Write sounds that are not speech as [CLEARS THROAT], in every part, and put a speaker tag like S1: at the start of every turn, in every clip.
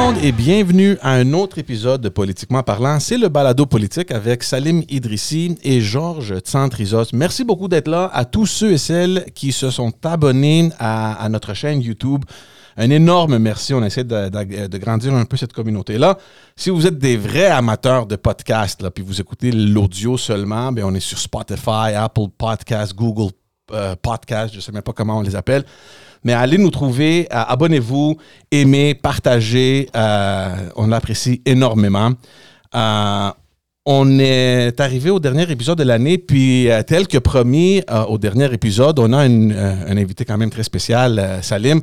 S1: monde et bienvenue à un autre épisode de Politiquement parlant. C'est le balado politique avec Salim Idrissi et Georges Tsantrizos. Merci beaucoup d'être là à tous ceux et celles qui se sont abonnés à, notre chaîne YouTube. Un énorme merci. On essaie de, de- grandir un peu cette communauté-là. Si vous êtes des vrais amateurs de podcasts, puis vous écoutez l'audio seulement, ben on est sur Spotify, Apple Podcasts, Google euh, Podcasts, je ne sais même pas comment on les appelle. Mais allez nous trouver, euh, abonnez-vous, aimez, partagez. euh, on l'apprécie énormément. Euh, on est arrivé au dernier épisode de l'année, puis tel que promis au dernier épisode, on a une, un invité quand même très spécial, Salim,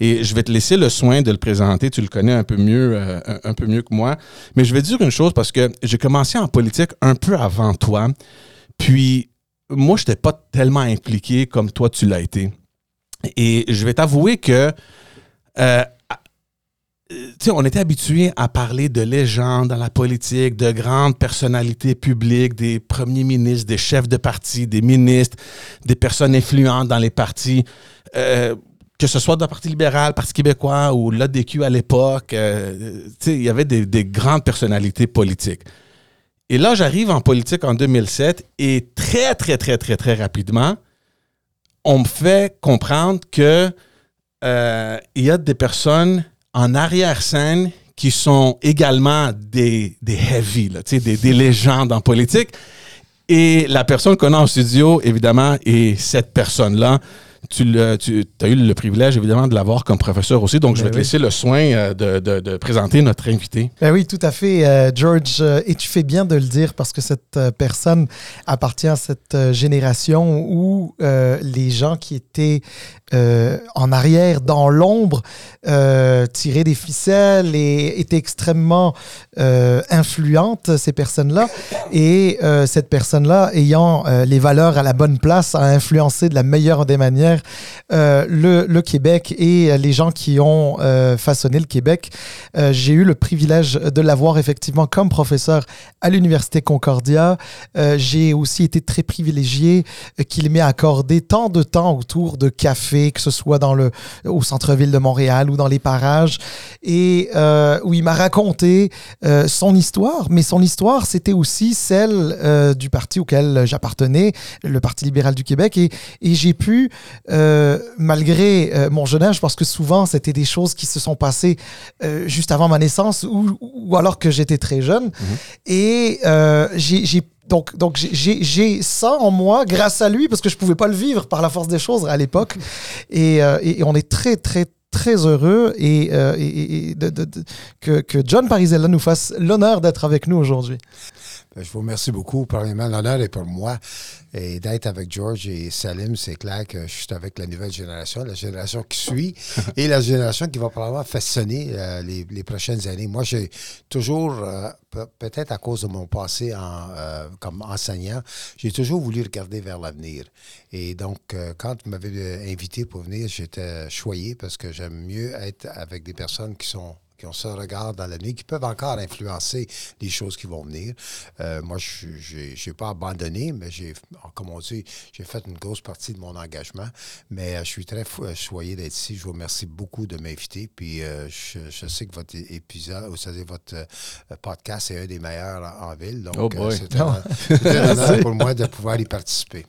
S1: et je vais te laisser le soin de le présenter. Tu le connais un peu mieux, un, un peu mieux que moi. Mais je vais te dire une chose parce que j'ai commencé en politique un peu avant toi, puis moi, je n'étais pas tellement impliqué comme toi, tu l'as été. Et je vais t'avouer que euh, tu sais, on était habitué à parler de légendes dans la politique, de grandes personnalités publiques, des premiers ministres, des chefs de parti, des ministres, des personnes influentes dans les partis, euh, que ce soit dans le Parti libéral, Parti québécois ou l'ADQ à l'époque. euh, tu sais, il y avait des grandes personnalités politiques. Et là, j'arrive en politique en 2007 et très, très, très, très, très rapidement, on me fait comprendre que euh, y a des personnes en arrière-scène qui sont également des, des heavy, des, des légendes en politique. Et la personne qu'on a en studio, évidemment, est cette personne-là. Tu, le- tu as eu le privilège, évidemment, de l'avoir comme professeur aussi. Donc, je vais
S2: Ben
S1: te laisser le soin euh, de, de- de présenter notre invité.
S2: Ben oui, tout à fait, euh, George. euh, et tu fais bien de le dire parce que cette personne appartient à cette génération où euh, les gens qui étaient euh, en arrière, dans l'ombre, euh, tiraient des ficelles et étaient extrêmement influentes, ces personnes-là. Et cette personne-là, ayant les valeurs à la bonne place, a influencé de la meilleure des manières euh, le, Québec et euh, les gens qui ont euh, façonné le Québec. J'ai eu le privilège de l'avoir effectivement comme professeur à l'Université Concordia. J'ai aussi été très privilégié qu'il m'ait accordé tant de temps autour de café, que ce soit dans le, au centre-ville de Montréal ou dans les parages, et où il m'a raconté son histoire. Mais son histoire, c'était aussi celle du parti auquel j'appartenais, le Parti libéral du Québec. Et j'ai pu, euh, malgré euh, mon jeune âge, parce que souvent, c'était des choses qui se sont passées euh, juste avant ma naissance ou, ou alors que j'étais très jeune. Et euh, j'ai... donc, donc j'ai- ça en moi grâce à lui parce que je pouvais pas le vivre par la force des choses à l'époque. [LAUGHS] Et, et- et on est très, très, très heureux et, euh, et- et de- de- de- que, que John Parisella nous fasse l'honneur d'être avec nous aujourd'hui.
S3: Ben, Je vous remercie beaucoup. Premièrement, l'honneur est pour moi. Et d'être avec George et Salim, c'est clair que je suis avec la nouvelle génération, la génération qui suit [LAUGHS] et la génération qui va probablement façonner euh, les, les prochaines années. Moi, j'ai toujours, euh, pe- peut-être à cause de mon passé en, euh, comme enseignant, j'ai toujours voulu regarder vers l'avenir. Et donc, quand vous m'avez invité pour venir, j'étais choyé parce que j'aime mieux être avec des personnes qui sont qui ont ce regard dans l'avenir, qui peuvent encore influencer les choses qui vont venir. Euh, moi, je n'ai pas abandonné, mais j'ai, comme on dit, j'ai fait une grosse partie de mon engagement. Mais euh, je suis très choyé d'être ici. Je vous remercie beaucoup de m'inviter. Puis euh, je, je sais que votre épisode, vous savez, votre podcast est un des meilleurs en, en ville. Donc,
S1: Oh
S3: c'est un, [LAUGHS] c'est un honneur pour moi de pouvoir y participer.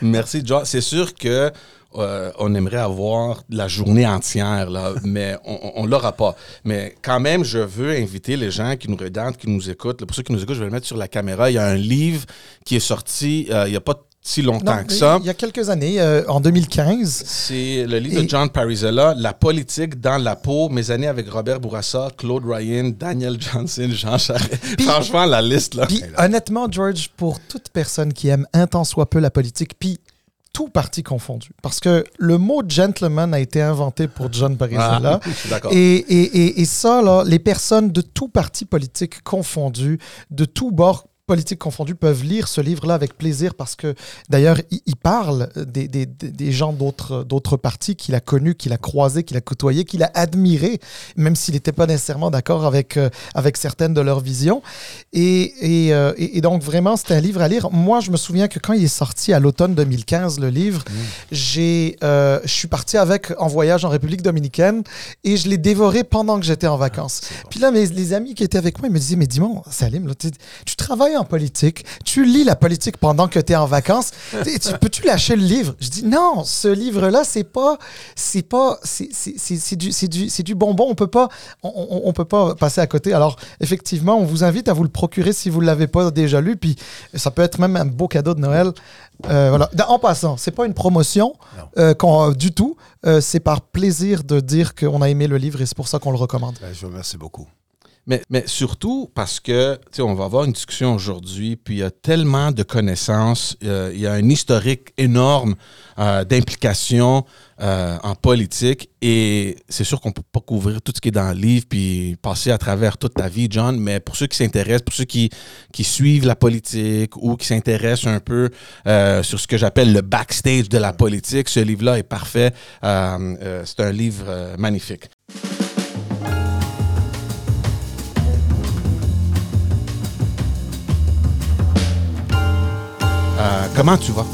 S1: Merci, John. C'est sûr que euh, on aimerait avoir la journée entière, là, [LAUGHS] mais on ne l'aura pas. Mais quand même, je veux inviter les gens qui nous regardent, qui nous écoutent. Là, Pour ceux qui nous écoutent, je vais le mettre sur la caméra. Il y a un livre qui est sorti euh, il n'y a pas si longtemps
S2: Non,
S1: que ça.
S2: Il y a quelques années, euh, en 2015.
S1: C'est le livre
S2: Et-
S1: de John Parizella, La politique dans la peau, mes années avec Robert Bourassa, Claude Ryan, Daniel Johnson, Jean Charest. [LAUGHS] Franchement, la liste, là.
S2: Puis honnêtement, George, pour toute personne qui aime un tant soit peu la politique, puis tout parti confondu, parce que le mot gentleman a été inventé pour John Parizella.
S1: Ah. [LAUGHS]
S2: Et, et, et, et ça, là, les personnes de tout parti politique confondu, de tout bord, politiques confondus, peuvent lire ce livre-là avec plaisir parce que, d'ailleurs, il, parle des, des, des gens d'autres, partis qu'il a connus, qu'il a croisés, qu'il a côtoyés, qu'il a admirés, même s'il n'était pas nécessairement d'accord avec, euh, avec certaines de leurs visions. Et, et, euh, et, donc, vraiment, c'est un livre à lire. Moi, je me souviens que quand il est sorti à l'automne 2015, le livre, mmh. j'ai, euh, je suis parti avec en voyage en République dominicaine et je l'ai dévoré pendant que j'étais en vacances. Ah, Puis là, mes, les amis qui étaient avec moi, ils me disaient, mais dis-moi, Salim, là, tu travailles en politique, tu lis la politique pendant que tu es en vacances, tu, peux-tu lâcher le livre? Je dis, non, ce livre-là, c'est pas, c'est pas, c'est du, du, du bonbon, on peut pas, on, on, peut pas passer à côté. Alors, effectivement, on vous invite à vous le procurer si vous ne l'avez pas déjà lu, puis ça peut être même un beau cadeau de Noël. Euh, voilà. En passant, c'est pas une promotion euh, du tout. Euh, c'est par plaisir de dire qu'on a aimé le livre et c'est pour ça qu'on le recommande.
S3: Je vous remercie beaucoup.
S1: Mais, surtout parce que, tu sais, on va avoir une discussion aujourd'hui, puis il y a tellement de connaissances, il y a un historique énorme euh, d'implication euh, en politique, et c'est sûr qu'on ne peut pas couvrir tout ce qui est dans le livre, puis passer à travers toute ta vie, John, mais pour ceux qui s'intéressent, pour ceux qui, qui suivent la politique ou qui s'intéressent un peu euh, sur ce que j'appelle le backstage de la politique, ce livre-là est parfait. c'est un livre magnifique. Euh, comment tu vas?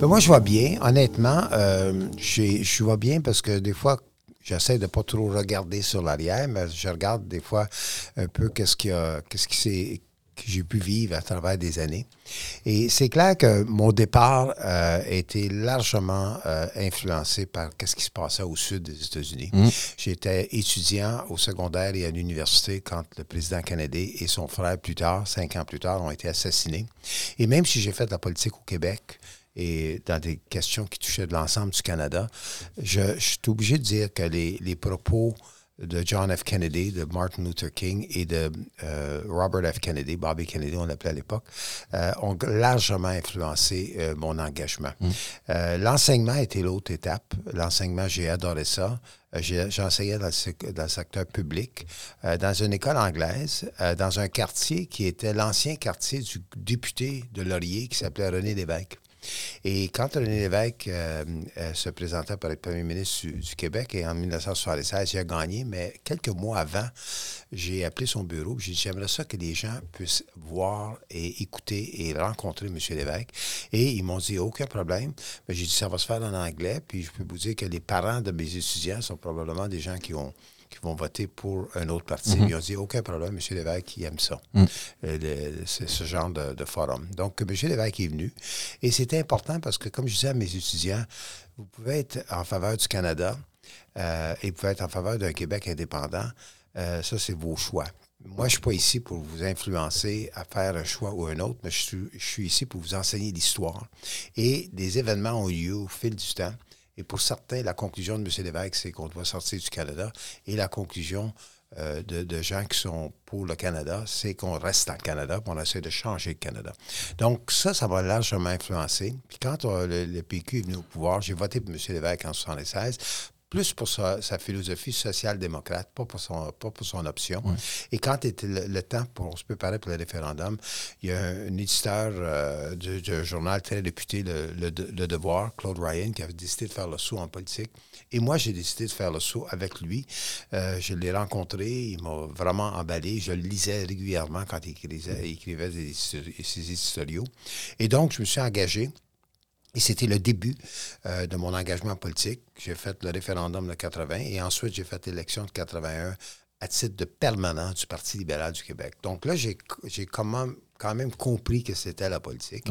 S3: Ben moi, je vais bien. Honnêtement, euh, je vais bien parce que des fois, j'essaie de ne pas trop regarder sur l'arrière, mais je regarde des fois un peu qu'est-ce qui, qu'est-ce qui s'est que j'ai pu vivre à travers des années. Et c'est clair que mon départ euh, a été largement euh, influencé par ce qui se passait au sud des États-Unis. Mm. J'étais étudiant au secondaire et à l'université quand le président canadien et son frère, plus tard, cinq ans plus tard, ont été assassinés. Et même si j'ai fait de la politique au Québec, et dans des questions qui touchaient de l'ensemble du Canada, je, je, suis obligé de dire que les, les propos de John F. Kennedy, de Martin Luther King et de euh, Robert F. Kennedy, Bobby Kennedy, on l'appelait à l'époque, euh, ont largement influencé euh, mon engagement. Mm. L'enseignement était l'autre étape. L'enseignement, j'ai adoré ça. J'enseignais dans, dans, le secteur public, dans une école anglaise, dans un quartier qui était l'ancien quartier du député de Laurier qui s'appelait René Lévesque. Et quand René Lévesque euh, euh, se présentait pour être premier ministre du, Québec, en 1976, il a gagné, mais quelques mois avant, j'ai appelé son bureau, j'ai dit, j'aimerais ça que les gens puissent voir et écouter et rencontrer M. Lévesque. Et ils m'ont dit, aucun problème. J'ai dit, ça va se faire en anglais, puis je peux vous dire que les parents de mes étudiants sont probablement des gens qui ont qui vont voter pour un autre parti. Mhm. Ils ont dit aucun problème, M. Lévesque, il aime ça, mhm. euh, c'est ce genre de, forum. Donc, M. Lévesque est venu. Et c'était important parce que, comme je disais à mes étudiants, vous pouvez être en faveur du Canada euh, et vous pouvez être en faveur d'un Québec indépendant. Euh, ça, c'est vos choix. Moi, je ne suis pas ici pour vous influencer à faire un choix ou un autre, mais je suis, je suis ici pour vous enseigner l'histoire. Et des événements ont eu lieu au fil du temps. Et pour certains, la conclusion de M. Lévesque, c'est qu'on doit sortir du Canada. Et la conclusion euh, de, gens qui sont pour le Canada, c'est qu'on reste en Canada, qu'on essaie de changer le Canada. Donc, ça, ça va largement influencer. Puis quand euh, le, PQ est venu au pouvoir, j'ai voté pour M. Lévesque en 1976 plus pour sa, philosophie social-démocrate, pas pour son, pas pour son option. Et quand était le, temps, pour, se préparer pour le référendum, il y a un, éditeur euh, du, journal très réputé, le, Devoir, Claude Ryan, qui avait décidé de faire le saut en politique. Et moi, j'ai décidé de faire le saut avec lui. Euh, je l'ai rencontré, il m'a vraiment emballé. Je le lisais régulièrement quand il écrivait, il écrivait ses éditoriaux. Et donc, je me suis engagé et c'était le début euh, de mon engagement politique. J'ai fait le référendum de 80 et ensuite j'ai fait l'élection de 81 à titre de permanent du Parti libéral du Québec. Donc là, j'ai quand même, quand même compris que c'était la politique.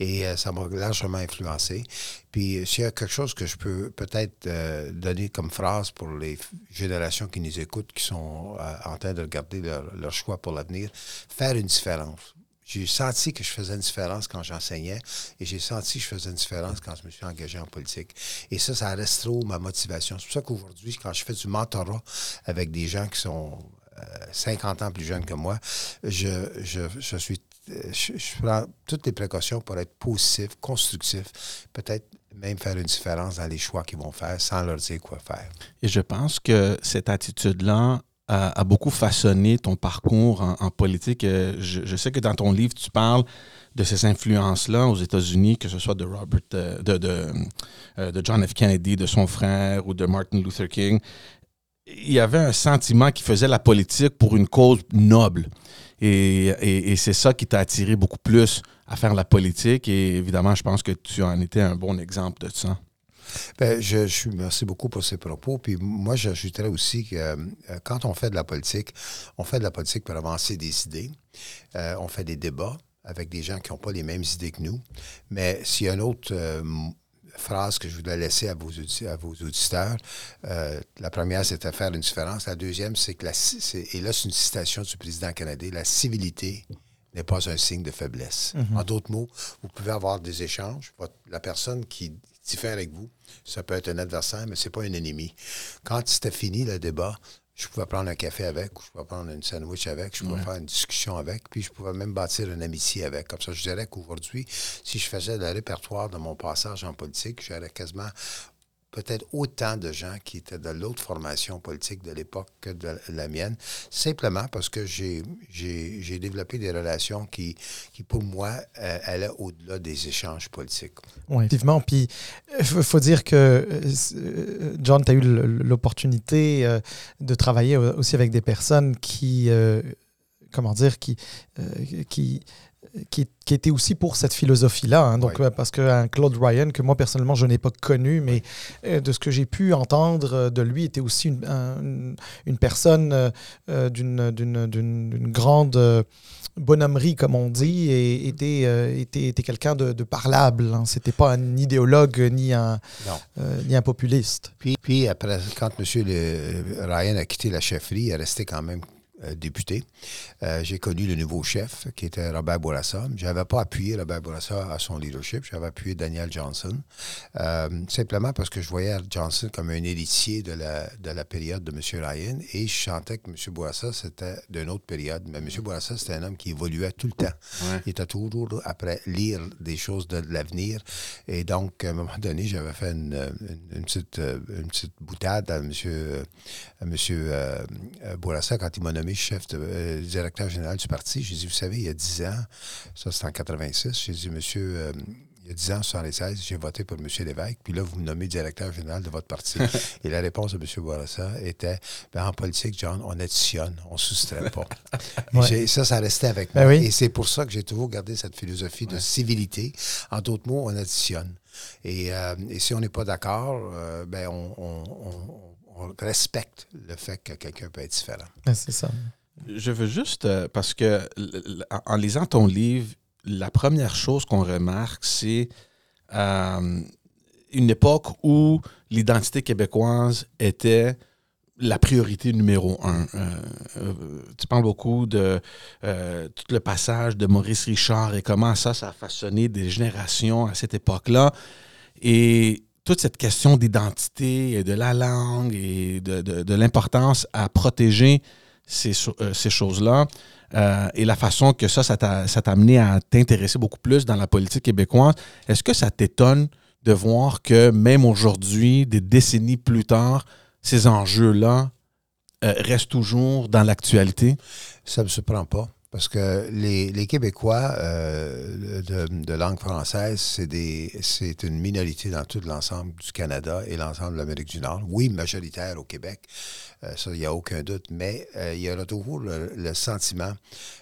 S3: Et euh, ça m'a largement influencé. Puis s'il y a quelque chose que je peux peut-être euh, donner comme phrase pour les générations qui nous écoutent, qui sont en train de regarder leur, leur choix pour l'avenir, faire une différence. J'ai senti que je faisais une différence quand j'enseignais et j'ai senti que je faisais une différence quand je me suis engagé en politique. Et ça, ça reste trop ma motivation. C'est pour ça qu'aujourd'hui, quand je fais du mentorat avec des gens qui sont 50 euh, ans plus jeunes que moi, je, je, suis je, prends toutes les précautions pour être positif, constructif, peut-être même faire une différence dans les choix qu'ils vont faire sans leur dire quoi faire.
S1: Et je pense que cette attitude-là a, beaucoup façonné ton parcours en, politique. Euh, je, sais que dans ton livre, tu parles de ces influences-là aux États-Unis, que ce soit de Robert, euh, de, de, John F. Kennedy, de son frère ou de Martin Luther King. Il y avait un sentiment qui faisait la politique pour une cause noble. Et, et c'est ça qui t'a attiré beaucoup plus à faire la politique. Et évidemment, je pense que tu en étais un bon exemple de ça.
S3: Bien, je, je, merci beaucoup pour ces propos. Puis moi, j'ajouterais aussi que euh, quand on fait de la politique, on fait de la politique pour avancer des idées. Euh, on fait des débats avec des gens qui n'ont pas les mêmes idées que nous. Mais s'il y a une autre euh, phrase que je voudrais laisser à vos, à vos auditeurs, la première, c'est à faire une différence. La deuxième, c'est que, la, et là, c'est une citation du président canadien, la civilité n'est pas un signe de faiblesse. Mm-hmm. En d'autres mots, vous pouvez avoir des échanges. La personne qui diffère avec vous. Ça peut être un adversaire, mais ce n'est pas un ennemi. Quand c'était fini le débat, je pouvais prendre un café avec, ou je pouvais prendre une sandwich avec, je pouvais faire une discussion avec, puis je pouvais même bâtir une amitié avec. Comme ça, je dirais qu'aujourd'hui, si je faisais le répertoire de mon passage en politique, j'aurais quasiment peut-être autant de gens qui étaient de l'autre formation politique de l'époque que de la mienne, simplement parce que j'ai, développé des relations qui, qui pour moi, euh, allaient au-delà des échanges politiques.
S2: Oui, effectivement. Puis, il faut dire que, euh, John, tu as eu l'opportunité euh, de travailler aussi avec des personnes qui, comment dire, qui qui, était aussi pour cette philosophie-là. Hein. donc, euh, parce qu'un Claude Ryan, que moi personnellement je n'ai pas connu, mais euh, de ce que j'ai pu entendre euh, de lui, était aussi une, une, personne d'une grande bonhommerie, comme on dit, et était, était, était quelqu'un de, parlable. Hein. C'était pas un idéologue ni un, ni un populiste.
S3: Puis, puis après, quand M. Ryan a quitté la chefferie, il est resté quand même euh, député. Euh, j'ai connu le nouveau chef, qui était Robert Bourassa. Je n'avais pas appuyé Robert Bourassa à son leadership, j'avais appuyé Daniel Johnson, euh, simplement parce que je voyais Johnson comme un héritier de la, de la période de M. Ryan, et je sentais que M. Bourassa, c'était d'une autre période. Mais M. Bourassa, c'était un homme qui évoluait tout le temps. Il était toujours après lire des choses de l'avenir, et donc, à un moment donné, j'avais fait une, une, petite, une petite boutade à M. À monsieur, Bourassa quand il m'a nommé chef de, euh, directeur général du parti. J'ai dit, vous savez, il y a 10 ans, ça c'est en 86, j'ai dit, monsieur, euh, il y a 10 ans, 76, j'ai voté pour M. Lévesque, puis là, vous me nommez directeur général de votre parti. [LAUGHS] Et la réponse de M. Bourassa était, ben, en politique, John, on additionne, on ne soustrait pas. [LAUGHS] Ça, ça restait avec ben moi. Et c'est pour ça que j'ai toujours gardé cette philosophie de civilité. En d'autres mots, on additionne. Et, euh, si on n'est pas d'accord, ben, on on respecte le fait que quelqu'un peut être différent.
S2: C'est ça.
S1: Je veux juste, euh, parce que en lisant ton livre, la première chose qu'on remarque, c'est euh, une époque où l'identité québécoise était la priorité numéro un. Euh, tu parles beaucoup de tout le passage de Maurice Richard et comment ça, ça a façonné des générations à cette époque-là. Et toute cette question d'identité et de la langue et de, l'importance à protéger ces, euh, choses-là euh, et la façon que ça, ça t'a amené à t'intéresser beaucoup plus dans la politique québécoise, est-ce que ça t'étonne de voir que même aujourd'hui, des décennies plus tard, ces enjeux-là euh, restent toujours dans l'actualité?
S3: Ça ne me surprend pas. Parce que les, les Québécois euh, de, de, langue française, c'est une minorité dans tout l'ensemble du Canada et l'ensemble de l'Amérique du Nord. Oui, majoritaire au Québec, ça, il n'y a aucun doute, mais euh, il y a toujours le, sentiment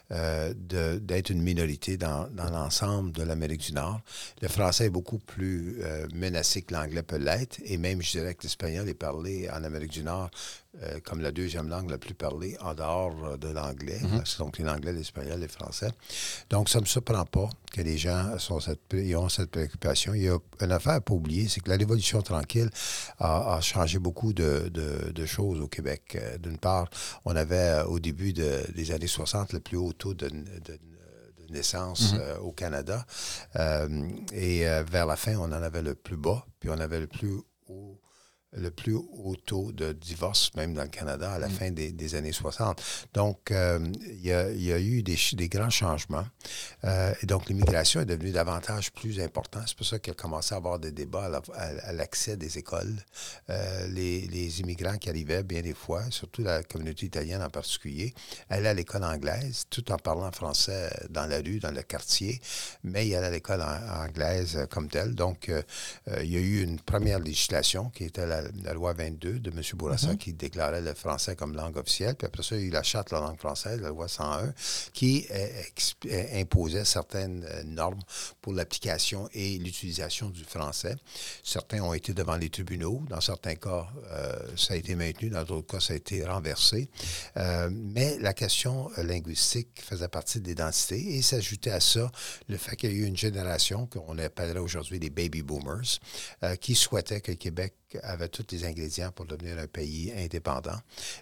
S3: d'être une minorité dans, dans l'ensemble de l'Amérique du Nord. Le français est beaucoup plus menacé que l'anglais peut l'être, et même, je dirais que l'espagnol est parlé en Amérique du Nord euh, comme la deuxième langue la plus parlée en dehors euh, de l'anglais. Mhm. Donc, l'anglais, l'espagnol, le français. Donc, ça ne me surprend pas que les gens sont cette, ont cette préoccupation. Il y a une affaire à pas oublier, c'est que la Révolution tranquille a, changé beaucoup de, choses au Québec. Euh, d'une part, on avait au début des années 60 le plus haut taux de, naissance mhm. au Canada. et vers la fin, on en avait le plus bas, puis on avait le plus haut le plus haut taux de divorce, même dans le Canada, à la fin des, années 60. Donc, euh, il, y a, eu des, des grands changements. Euh, et donc, l'immigration est devenue davantage plus importante. C'est pour ça qu'il a commencé à avoir des débats à, l'accès des écoles. Euh, les, les, immigrants qui arrivaient, bien des fois, surtout la communauté italienne en particulier, allaient à l'école anglaise, tout en parlant français dans la rue, dans le quartier, mais il allaient à l'école anglaise comme telle. Donc, il y a eu une première législation qui était la la, loi 22 de M. Bourassa mhm. qui déclarait le français comme langue officielle. Puis après ça, il y a eu la charte de la langue française, la loi 101, qui euh, euh, imposait certaines euh, normes pour l'application et l'utilisation du français. Certains ont été devant les tribunaux. Dans certains cas, ça a été maintenu. Dans d'autres cas, ça a été renversé. mais la question linguistique faisait partie de l'identité et s'ajoutait à ça le fait qu'il y a eu une génération qu'on appellerait aujourd'hui les baby boomers qui souhaitaient que le Québec avait tous les ingrédients pour devenir un pays indépendant,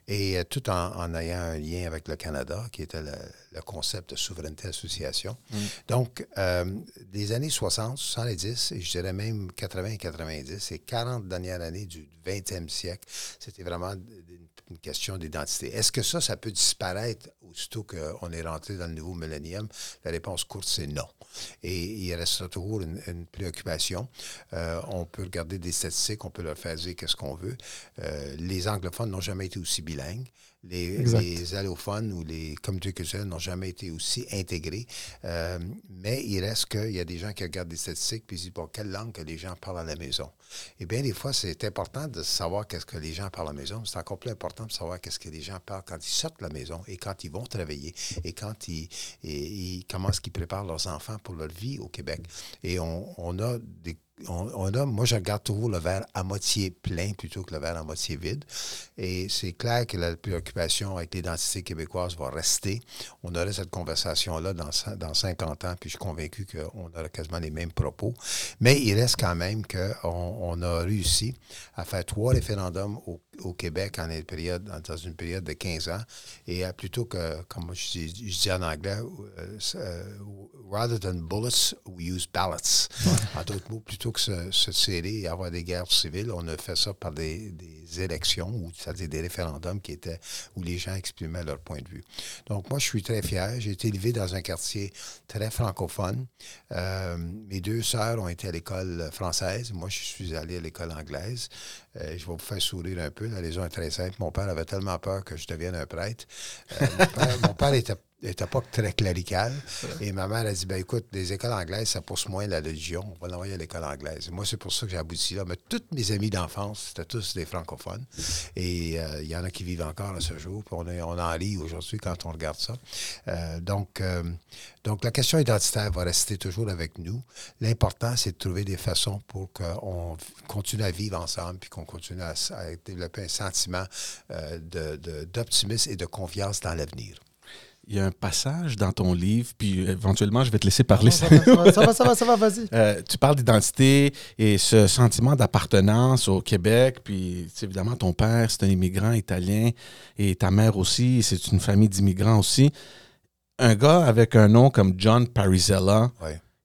S3: et euh, tout en, ayant un lien avec le Canada, qui était le, concept de souveraineté association. Mm. Donc, euh, les années 60, 70, et je dirais même 80 et 90, ces 40 dernières années du 20e siècle, c'était vraiment une question d'identité. Est-ce que ça, ça peut disparaître aussitôt qu'on est rentré dans le nouveau millénium? La réponse courte, c'est non. Et il restera toujours une, préoccupation. Euh, on peut regarder des statistiques, on peut leur faire dire qu'est-ce qu'on veut. Euh, les anglophones n'ont jamais été aussi bilingues. Les, allophones ou les communautés culturelles n'ont jamais été aussi intégrés. Euh, mais il reste qu'il y a des gens qui regardent des statistiques puis ils disent, bon, quelle langue que les gens parlent à la maison? Et bien, des fois, c'est important de savoir qu'est-ce que les gens parlent à la maison. C'est encore plus important de savoir qu'est-ce que les gens parlent quand ils sortent de la maison et quand ils vont travailler et quand ils, et, comment est-ce qu'ils préparent leurs enfants pour leur vie au Québec. Et on, on a des on, a, moi, je regarde toujours le verre à moitié plein plutôt que le verre à moitié vide. Et c'est clair que la préoccupation avec l'identité québécoise va rester. On aurait cette conversation-là dans, dans 50 ans, puis je suis convaincu qu'on aura quasiment les mêmes propos. Mais il reste quand même qu'on on a réussi à faire trois référendums au, Québec en une période, dans une période de 15 ans. Et plutôt que, comme je dis, en anglais, euh, euh, rather than bullets, we use ballots. En d'autres mots, plutôt que se, se serrer et avoir des guerres civiles, on a fait ça par des, élections, c'est-à-dire des référendums qui étaient où les gens exprimaient leur point de vue. Donc, moi, je suis très fier. J'ai été élevé dans un quartier très francophone. Euh, mes deux sœurs ont été à l'école française. Moi, je suis allé à l'école anglaise. Euh, je vais vous faire sourire un peu. La raison est très simple. Mon père avait tellement peur que je devienne un prêtre. Euh, mon père était n'était pas très clérical. Et ma mère a dit ben écoute, les écoles anglaises, ça pousse moins la religion. On va l'envoyer à l'école anglaise. moi, c'est pour ça que j'ai abouti là. Mais tous mes amis d'enfance, c'était tous des francophones. Et euh, il y en a qui vivent encore à ce jour. On, en rit aujourd'hui quand on regarde ça. Euh, donc, euh, donc, la question identitaire va rester toujours avec nous. L'important, c'est de trouver des façons pour qu'on continue à vivre ensemble puis qu'on continue à, développer un sentiment d'optimisme et de confiance dans l'avenir
S1: il y a un passage dans ton livre, puis éventuellement, je vais te laisser parler.
S2: ça, va, ça, va, ça va, ça va, vas-y. [LAUGHS]
S1: Euh, tu parles d'identité et ce sentiment d'appartenance au Québec, puis évidemment, ton père, c'est un immigrant italien, et ta mère aussi, c'est une famille d'immigrants aussi. Un gars avec un nom comme John Parisella,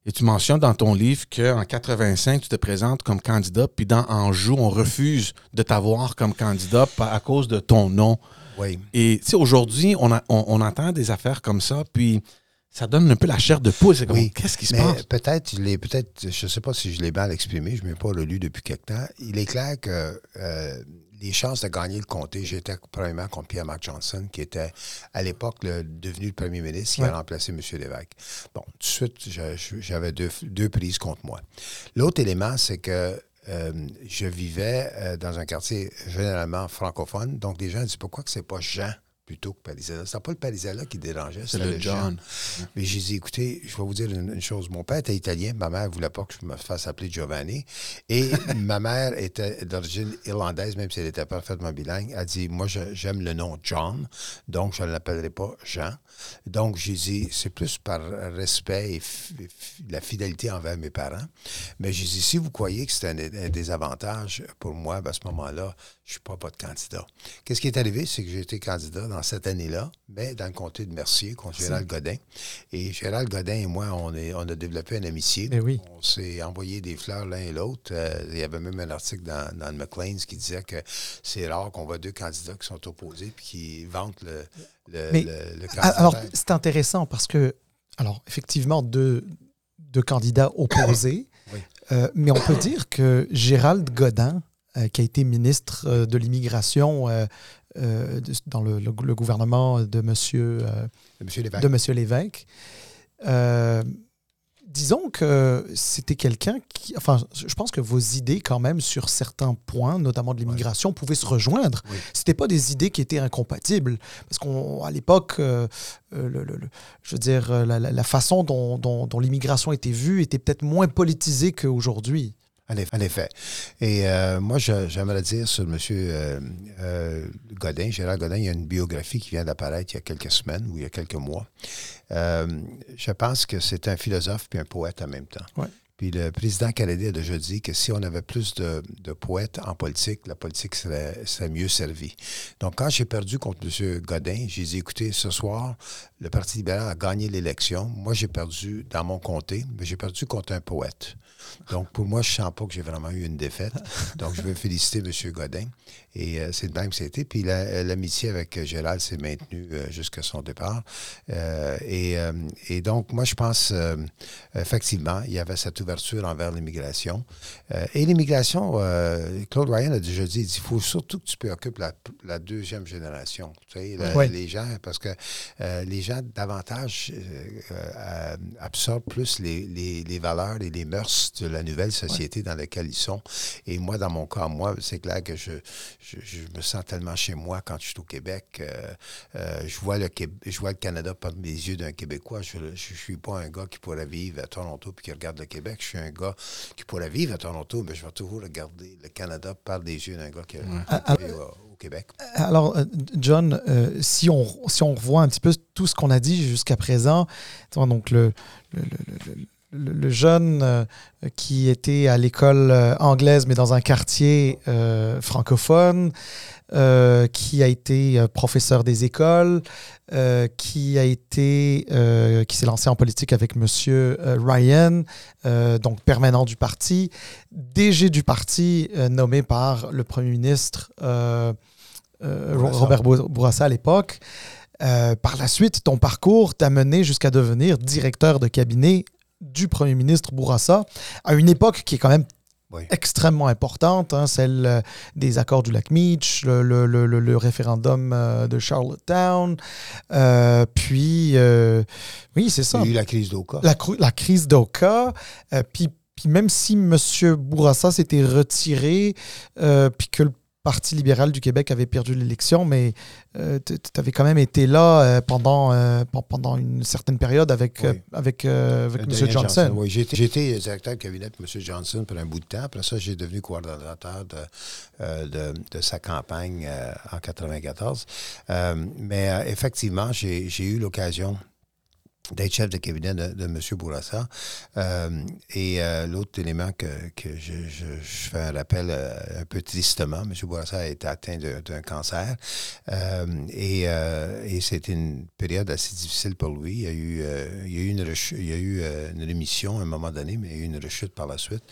S1: et tu mentionnes dans ton livre qu'en 85, tu te présentes comme candidat, puis dans Anjou, on refuse de t'avoir comme candidat à cause de ton nom.
S3: Oui.
S1: Et aujourd'hui, on, on, entend des affaires comme ça, puis ça donne un peu la chair de poule. oui. qu'est-ce qui se passe?
S3: Peut-être, peut-être, je ne sais pas si je l'ai mal exprimé, je ne m'ai pas le lu depuis quelque temps. Il est clair que euh, les chances de gagner le comté, j'étais premièrement contre Pierre Mark Johnson, qui était à l'époque devenu le premier ministre, qui a remplacé M. Lévesque. Bon, tout de suite, j'avais deux, deux prises contre moi. L'autre élément, c'est que euh, je vivais euh, dans un quartier généralement francophone. Donc, les gens disent pourquoi que c'est pas Jean? Plutôt que Parisella. C'était pas le Parisella qui dérangeait, c'était le, John. Mais j'ai dit, écoutez, je vais vous dire une, chose. Mon père était italien, ma mère ne voulait pas que je me fasse appeler Giovanni. Et [LAUGHS] ma mère était d'origine irlandaise, même si elle était parfaitement bilingue. Elle dit, moi, j'aime le nom John, donc je ne l'appellerai pas Jean. Donc, j'ai dit, c'est plus par respect et la fidélité envers mes parents. Mais j'ai dit, si vous croyez que c'est un, désavantage pour moi, ben, à ce moment-là, je ne suis pas votre candidat. Qu'est-ce qui est arrivé? C'est que j'ai été candidat dans en cette année-là, mais dans le comté de Mercier, contre Gérald Godin. Et Gérald Godin et moi, on, est, on a développé une amitié.
S2: Oui.
S3: On s'est envoyé des fleurs l'un et l'autre. Euh, il y avait même un article dans, dans le McLean's qui disait que c'est rare qu'on voit deux candidats qui sont opposés puis qui vantent le, le,
S2: Mais,
S3: le- le
S2: Ah, Alors,
S3: candidat.
S2: c'est intéressant parce que, alors, effectivement, deux, deux candidats opposés, [COUGHS]
S3: Oui.
S2: Euh, mais on peut dire que Gérald Godin, euh, qui a été ministre euh, de l'Immigration euh, dans le, le- le gouvernement de Monsieur, euh,
S3: Monsieur Lévesque.
S2: de Monsieur Lévesque, euh, disons que c'était quelqu'un qui. Enfin, je pense que vos idées, quand même, sur certains points, notamment de l'immigration, pouvaient se rejoindre.
S3: Oui.
S2: C'était pas des idées qui étaient incompatibles. Parce qu'à l'époque, euh, le- le- le- je veux dire, la, la- la façon dont, dont- dont l'immigration était vue était peut-être moins politisée qu'aujourd'hui.
S3: En effet. Et euh, moi, j'aimerais dire sur M. Euh, euh, Godin, Gérald Godin, il y a une biographie qui vient d'apparaître il y a quelques semaines ou il y a quelques mois. Je pense que c'est un philosophe puis un poète en même temps.
S2: Ouais.
S3: Puis le président canadien a déjà dit que si on avait plus de, de poètes en politique, la politique serait, serait mieux servie. Donc, quand j'ai perdu contre M. Godin, j'ai dit, écoutez, ce soir, le Parti libéral a gagné l'élection. Moi, j'ai perdu dans mon comté, mais j'ai perdu contre un poète. Donc, pour moi, je ne sens pas que j'ai vraiment eu une défaite. Donc, je veux féliciter M. Godin. Et euh, c'est de même que c'était. Puis la- l'amitié avec euh, Gérald s'est maintenue euh, jusqu'à son départ. Euh, et, euh, et donc, moi, je pense, euh, effectivement, il y avait cette ouverture envers l'immigration. Euh, et l'immigration, euh, Claude Ryan a déjà dit, il dit, il faut surtout que tu préoccupes la, la deuxième génération. Tu sais, la- les gens, parce que euh, les gens davantage euh, euh, absorbent plus les, les- les valeurs et les mœurs de la nouvelle société dans laquelle ils sont. Et moi, dans mon cas, moi, c'est clair que je, je, je me sens tellement chez moi quand je suis au Québec. euh, euh, je, vois le Québec, je vois le Canada par mes yeux d'un Québécois. Je ne suis pas un gars qui pourrait vivre à Toronto puis qui regarde le Québec. Je suis un gars qui pourrait vivre à Toronto, mais je vais toujours regarder le Canada par les yeux d'un gars qui,
S2: Ah,
S3: qui vit au, au Québec.
S2: Alors, euh, John, euh, si, on, si on revoit un petit peu tout ce qu'on a dit jusqu'à présent, donc le, le, le- le- le- le jeune euh, qui était à l'école euh, anglaise, mais dans un quartier euh, francophone, euh, qui a été professeur des écoles, qui a été, qui s'est lancé en politique avec Monsieur Ryan, donc permanent du parti, DG du parti nommé par le premier ministre
S3: Bourassa.
S2: Robert Bou- Bourassa à l'époque. Par la suite, ton parcours t'a mené jusqu'à devenir directeur de cabinet du premier ministre Bourassa à une époque qui est quand même
S3: Oui.
S2: extrêmement importante, hein, celle euh, des accords du lac Meach, le, le- le- le- le référendum euh, de Charlottetown, euh, puis euh, oui, c'est
S3: Il y
S2: ça,
S3: a eu la crise d'Oka.
S2: la, crise d'Oka, euh, puis, puis même si M. Bourassa s'était retiré, puis que le Parti libéral du Québec avait perdu l'élection, mais tu avais quand même été là euh, pendant, euh, pen- pendant une certaine période avec, euh,
S3: Oui.
S2: avec, euh, avec M. Johnson.
S3: Oui, j'ai été, directeur de cabinet de M. Johnson pour un bout de temps. Après ça, j'ai devenu coordonnateur de, euh, de, de sa campagne euh, en 94. Euh, mais euh, effectivement, j'ai eu l'occasion d'être chef de cabinet de, de M. Bourassa. Euh, et euh, l'autre élément que, que je, je- je fais un rappel euh, un peu tristement, M. Bourassa a été atteint d'un cancer. Euh, et euh, et c'était une période assez difficile pour lui. Il y a eu, euh, il y a eu, une, rechu- il y a eu une rémission à un moment donné, mais il y a eu une rechute par la suite.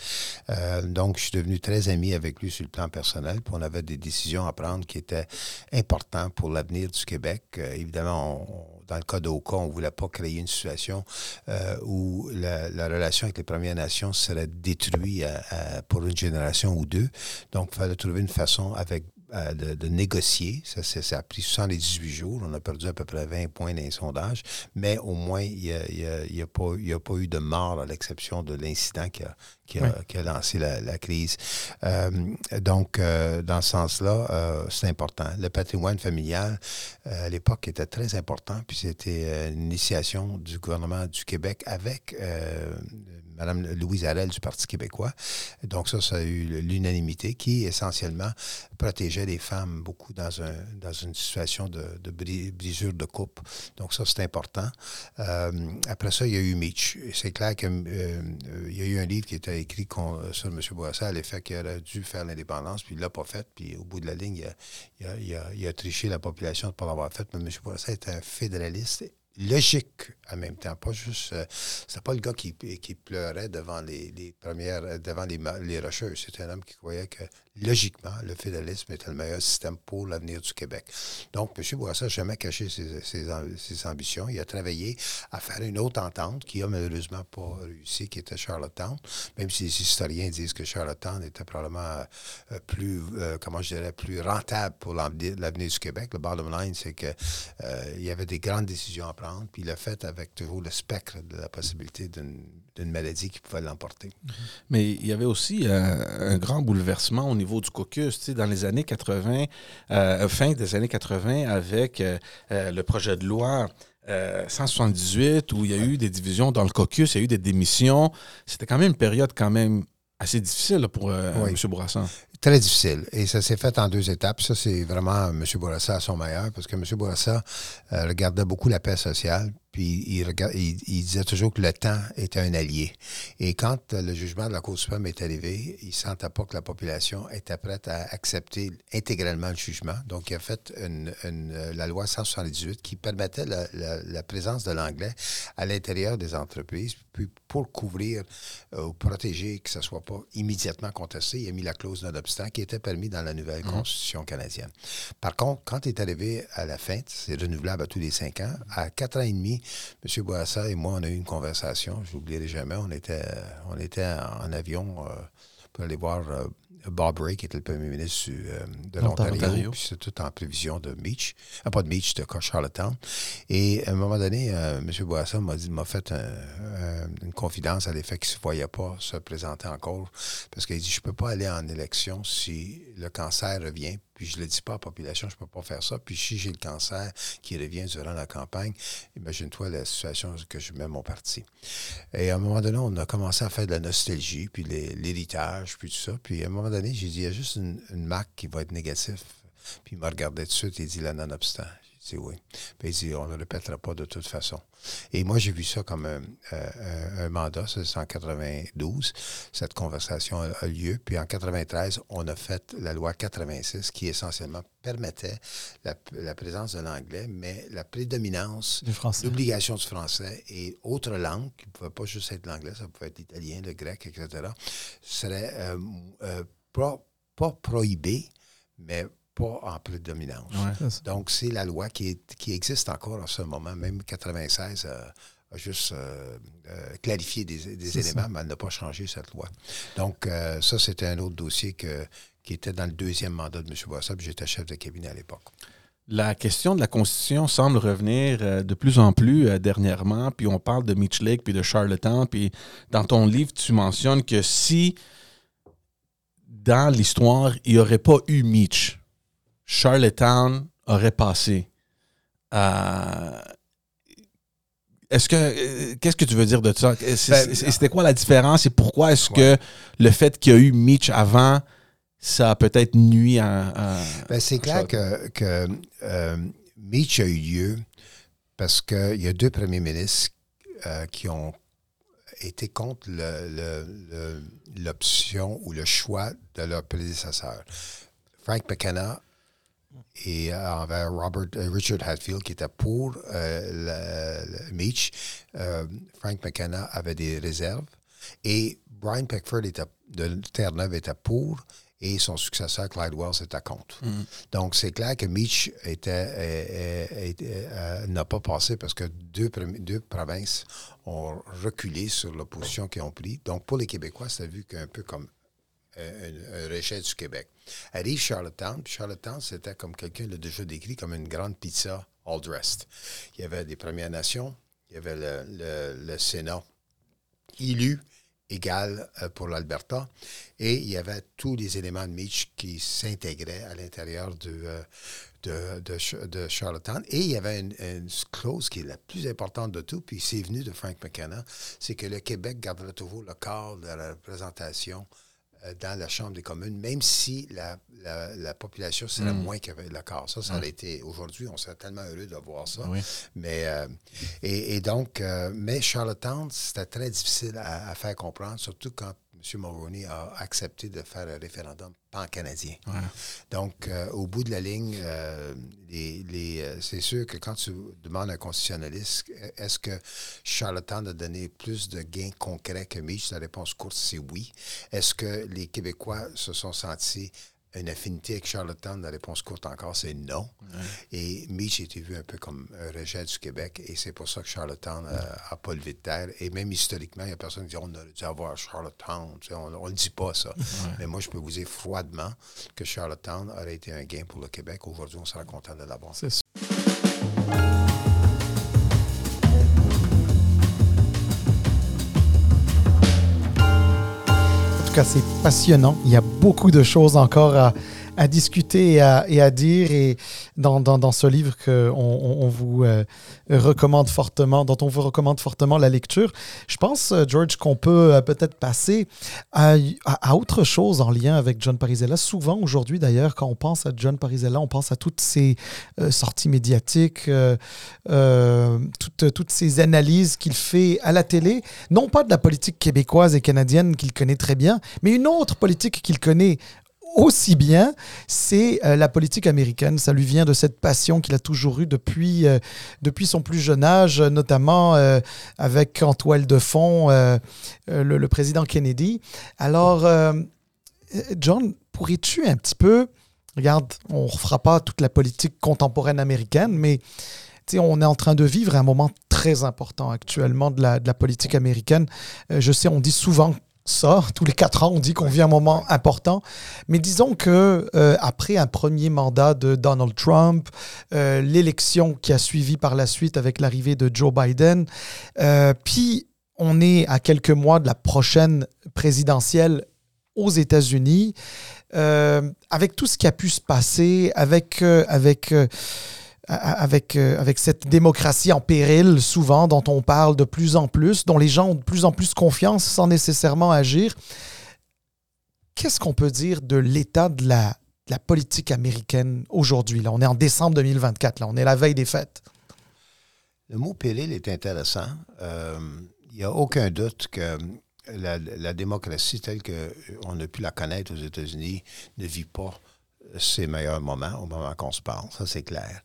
S3: Donc, je suis devenu très ami avec lui sur le plan personnel. Puis on avait des décisions à prendre qui étaient importantes pour l'avenir du Québec. Évidemment, on- dans le cas d'Oka, on ne voulait pas créer une situation euh, où la, la relation avec les Premières Nations serait détruite à- à- pour une génération ou deux. Donc, il fallait trouver une façon avec euh, de, de négocier. Ça, ça a pris 78 jours. On a perdu à peu près 20 points dans les sondages. Mais au moins, il n'y a, a- il y a pas il y a pas eu de mort à l'exception de l'incident qui a, qui a-
S2: Oui.
S3: qui a lancé la, la crise. Euh, donc, euh, dans ce sens-là, euh, c'est important. Le patrimoine familial, euh, à l'époque, était très important. Puis c'était euh, une initiation du gouvernement du Québec avec euh, Mme Louise Arel du Parti québécois. Donc ça, ça a eu l'unanimité qui, essentiellement, protégeait les femmes beaucoup dans, un, dans une situation de, brisure de coupe. Donc ça, c'est important. Euh, après ça, il y a eu Mitch. C'est clair qu'il euh, y a eu un livre qui était écrit sur M. Bourassa à l'effet qu'il aurait dû faire l'indépendance, puis il ne l'a pas fait. Puis au bout de la ligne, il a, triché la population de ne pas l'avoir fait. Mais M. Bourassa est un fédéraliste logique en même temps. Pas juste. Euh, pas le gars qui, pleurait devant les, premières, devant les, les rocheuses. C'est un homme qui croyait que logiquement, le fédéralisme était le meilleur système pour l'avenir du Québec. Donc, M. Bourassa n'a jamais caché ses, ambitions. Il a travaillé à faire une autre entente qui a malheureusement pas réussi, qui était Charlottetown, même si les historiens disent que Charlottetown était probablement euh, plus, euh, comment je plus rentable pour l'avenir du Québec. Le bottom line, c'est qu'il euh, y avait des grandes décisions à prendre, puis il l'a fait avec toujours le spectre de la possibilité d'une maladie qui pouvait l'emporter.
S1: Mais il y avait aussi un grand bouleversement au niveau du caucus. dans les années 80, euh, fin des années 80, avec euh, euh, le projet de loi 178, où il y a eu des divisions dans le caucus, il y a eu des démissions. C'était quand même une période quand même assez difficile pour M. Bourassa.
S3: Très difficile. Et ça s'est fait en deux étapes. Ça, c'est vraiment M. Bourassa à son meilleur, parce que M. Bourassa regardait beaucoup la paix sociale, puis il, disait toujours que le temps était un allié. Et quand le jugement de la Cour suprême est arrivé, il ne sentait pas que la population était prête à accepter intégralement le jugement. Donc, il a fait une, la loi 178 qui permettait la, présence de l'anglais à l'intérieur des entreprises, puis pour couvrir euh, ou protéger que ce ne soit pas immédiatement contesté, il a mis la clause non-obstant qui était permis dans la nouvelle mmh. Constitution canadienne. Par contre, quand il est arrivé à la fin, c'est renouvelable à tous les cinq ans, à quatre ans et demi, M. Boassa et moi, on a eu une conversation, je n'oublierai jamais. On était, on était en avion euh, pour aller voir euh, Bob Ray, qui était le premier ministre euh, de l'Ontario. Puis c'est tout en prévision de Meach. pas de Meach, de Charlottetown. Et à un moment donné, M. Boassa m'a m'a fait une confidence à l'effet qu'il ne se voyait pas se présenter encore. Parce qu'il dit Je ne peux pas aller en élection si le cancer revient puis je ne le dis pas à la population, je ne peux pas faire ça. Puis si j'ai le cancer qui revient durant la campagne, imagine-toi la situation que je mets mon parti. Et à un moment donné, on a commencé à faire de la nostalgie, puis l'héritage, puis tout ça. Puis à un moment donné, j'ai dit, il y a juste une, marque qui va être négative. Puis il m'a regardé tout de suite et il dit, la non-obstant dit oui. Puis il dit, on ne le répétera pas de toute façon. Et moi, j'ai vu ça comme un, euh, mandat, c'est en 92. Cette conversation a, lieu. Puis en 93, on a fait la loi 86 qui essentiellement permettait la, présence de l'anglais, mais la prédominance, l'obligation du français et autres langues, qui ne pouvaient pas juste être l'anglais, ça pouvait être l'italien, le grec, etc., serait euh, euh, pas, pas prohibé, mais pas en prédominance. Donc, c'est la loi qui, qui, existe encore en ce moment. Même 96 euh, a juste euh, euh, clarifié des, éléments, mais elle n'a pas changé cette loi. Donc, ça, c'était un autre dossier que, qui était dans le deuxième mandat de M. Boissat, j'étais chef de cabinet à l'époque.
S1: La question de la Constitution semble revenir de plus en plus dernièrement, puis on parle de Mitch Lake, puis de Charlottetown, puis dans ton livre, tu mentionnes que si dans l'histoire, il n'y aurait pas eu Mitch, Charlottetown aurait passé. Euh, est-ce que euh, qu'est-ce que tu veux dire de ça? Ben, C'était quoi la différence et pourquoi est-ce que le fait qu'il y a eu Mitch avant, ça a peut-être nuit à.
S3: Ben, c'est clair que, que euh, Mitch a eu lieu parce qu'il y a deux premiers ministres qui ont été contre l'option ou le choix de leur prédécesseur. Frank McKenna et euh, envers Robert, euh, Richard Hatfield qui était pour euh, le, Meach. Frank McKenna avait des réserves. Et Brian Peckford était, de Terre-Neuve était pour et son successeur, Clyde Wells, était contre. Mm. Donc, c'est clair que Meach n'a pas passé parce que deux, deux provinces ont reculé sur la position qu'ils ont pris. Donc, pour les Québécois, c'est vu qu'un peu comme un, un, du Québec. Arrive Charlottetown, Charlottetown, c'était comme quelqu'un l'a déjà décrit comme une grande pizza all dressed. Il y avait des Premières Nations, il y avait le, le, Sénat élu égale pour l'Alberta. Et il y avait tous les éléments de Mitch qui s'intégraient à l'intérieur de, de, de, Charlottetown. Et il y avait une, clause qui est la plus importante de tout, puis c'est venu de Frank McKenna, c'est que le Québec gardera toujours le corps de la représentation euh, dans la Chambre des communes, même si la, la, population serait mm. moins que le quart. Ça, ça aurait été... Aujourd'hui, on serait tellement heureux de voir ça. Mais, euh, et, donc, euh, mais Charlottetown, c'était très difficile à, faire comprendre, surtout quand M. Mulroney a accepté de faire un référendum pan-canadien. Donc, euh, au bout de la ligne, euh, les, euh, c'est sûr que quand tu demandes à un constitutionnaliste, est-ce que Charlottetown a donné plus de gains concrets que Mitch? La réponse courte, c'est oui. Est-ce que les Québécois se sont sentis une affinité avec Charlottetown, la réponse courte encore, c'est non. Et Mitch était vu un peu comme un rejet du Québec, et c'est pour ça que Charlottetown n'a pas levé de terre. Et même historiquement, il y a personne qui dit on aurait dû avoir Charlottetown. on ne le dit pas, ça. Mais moi, je peux vous dire froidement que Charlottetown aurait été un gain pour le Québec. Aujourd'hui, on sera content de l'avoir. C'est
S2: passionnant. Il y a beaucoup de choses encore à, à discuter et à, et à, dire. Et dans, ce livre qu'on on, vous euh, recommande fortement, dont on vous recommande fortement la lecture, je pense, euh, George, qu'on peut euh, peut-être passer à, autre chose en lien avec John Parizella. Souvent, aujourd'hui d'ailleurs, quand on pense à John Parizella, on pense à toutes ces sorties médiatiques, toutes, toutes ces analyses qu'il fait à la télé, non pas de la politique québécoise et canadienne qu'il connaît très bien, mais une autre politique qu'il connaît aussi bien, c'est euh, la politique américaine. Ça lui vient de cette passion qu'il a toujours eue depuis, euh, depuis son plus jeune âge, notamment euh, avec en toile de fond le, président Kennedy. Alors, John, pourrais-tu un petit peu, regarde, on ne refera pas toute la politique contemporaine américaine, mais on est en train de vivre un moment très important actuellement de la, de la politique américaine. je sais, on dit souvent ça. Tous les quatre ans, on dit qu'on vit un moment important. Mais disons que euh, après un premier mandat de Donald Trump, euh, l'élection qui a suivi par la suite avec l'arrivée de Joe Biden, euh, puis on est à quelques mois de la prochaine présidentielle aux États-Unis, avec tout ce qui a pu se passer, avec avec avec, euh, avec cette démocratie en péril, souvent, dont on parle de plus en plus, dont les gens ont de plus en plus confiance sans nécessairement agir. Qu'est-ce qu'on peut dire de l'état de la, politique américaine aujourd'hui? On est en décembre 2024, là, on est la veille des fêtes.
S3: Le mot péril est intéressant. Euh, il n'y a aucun doute que la, la démocratie telle qu'on a pu la connaître aux États-Unis ne vit pas ses meilleurs moments au moment qu'on se parle, ça c'est clair.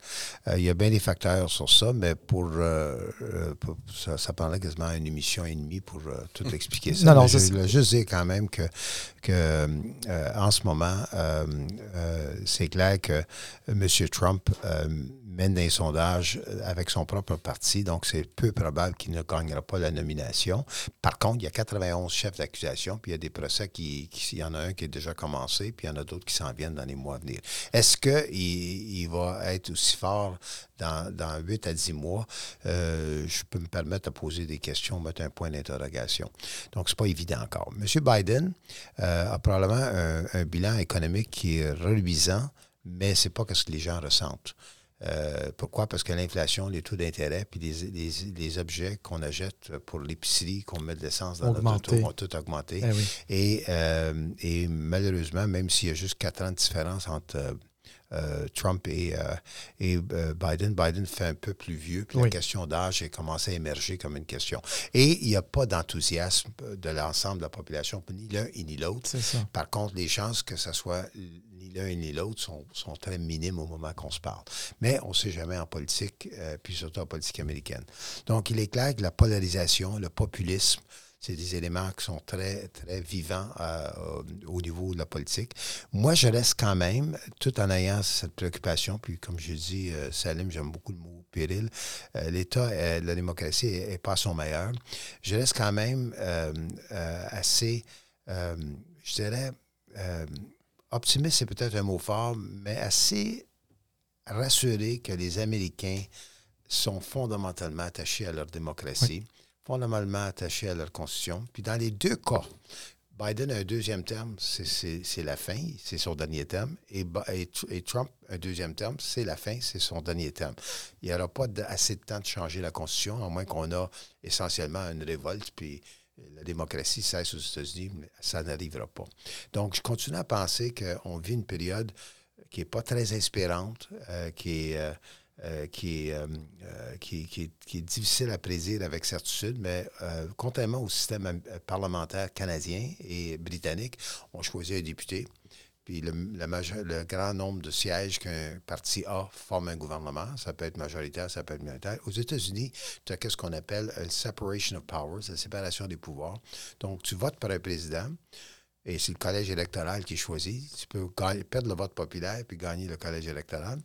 S3: Euh, il y a bien des facteurs sur ça, mais pour, euh, euh, ça, ça, prendrait quasiment une émission et demie pour tout hmm. expliquer ça. Non, non, je veux juste dire quand même que, que en ce moment, c'est clair que M. Trump mène des sondages avec son propre parti, donc c'est peu probable qu'il ne gagnera pas la nomination. Par contre, il y a 91 chefs d'accusation, puis il y a des procès qui, il y en a un qui est déjà commencé, puis il y en a d'autres qui s'en viennent dans les mois à venir. Est-ce qu'il il va être aussi fort dans, dans 8 à 10 mois? Euh, je peux me permettre de poser des questions, mettre un point d'interrogation. Donc, c'est pas évident encore. M. Biden euh, a probablement un, un, bilan économique qui est reluisant, mais c'est pas ce que les gens ressentent. Euh, pourquoi? Parce que l'inflation, les taux d'intérêt, puis les, les, objets qu'on achète pour l'épicerie, qu'on met de l'essence dans notre auto, ont tout augmenté. Eh et, euh, et, malheureusement, même s'il y a juste quatre ans de différence entre euh, Trump et, et Biden, Biden fait un peu plus vieux, puis la question d'âge a commencé à émerger comme une question. Et il n'y a pas d'enthousiasme de l'ensemble de la population, ni l'un ni l'autre. Par contre, les chances que ce soit l'un ni l'autre sont, sont, très minimes au moment qu'on se parle. Mais on ne sait jamais en politique, euh, puis surtout en politique américaine. Donc, il est clair que la polarisation, le populisme, c'est des éléments qui sont très, très vivants euh, au niveau de la politique. Moi, je reste quand même, tout en ayant cette préoccupation, puis comme je dis, euh, Salim, j'aime beaucoup le mot péril, l'État, la démocratie n'est pas son meilleur. Je reste quand même assez, je dirais, optimiste, c'est peut-être un mot fort, mais assez rassuré que les Américains sont fondamentalement attachés à leur démocratie. Fondamentalement attachés à leur constitution. Puis dans les deux cas, Biden a un deuxième terme, c'est la fin, c'est son dernier terme. Et, et, Trump, un deuxième terme, c'est la fin, c'est son dernier terme. Il n'y aura pas assez de temps de changer la Constitution, à moins qu'on a essentiellement une révolte, puis la démocratie cesse aux États-Unis, mais ça n'arrivera pas. Donc, je continue à penser qu'on vit une période qui n'est pas très inspirante, euh, qui est... Euh, euh, qui, est, qui, est, difficile à prédire avec certitude, mais contrairement au système parlementaire canadien et britannique, on choisit un député. Puis le, grand nombre de sièges qu'un parti a forme un gouvernement. Ça peut être majoritaire, ça peut être minoritaire. Aux États-Unis, tu as ce qu'on appelle une separation of powers, la séparation des pouvoirs. Donc, tu votes pour un président et c'est le collège électoral qui est choisi. Tu peux perdre le vote populaire puis gagner le collège électoral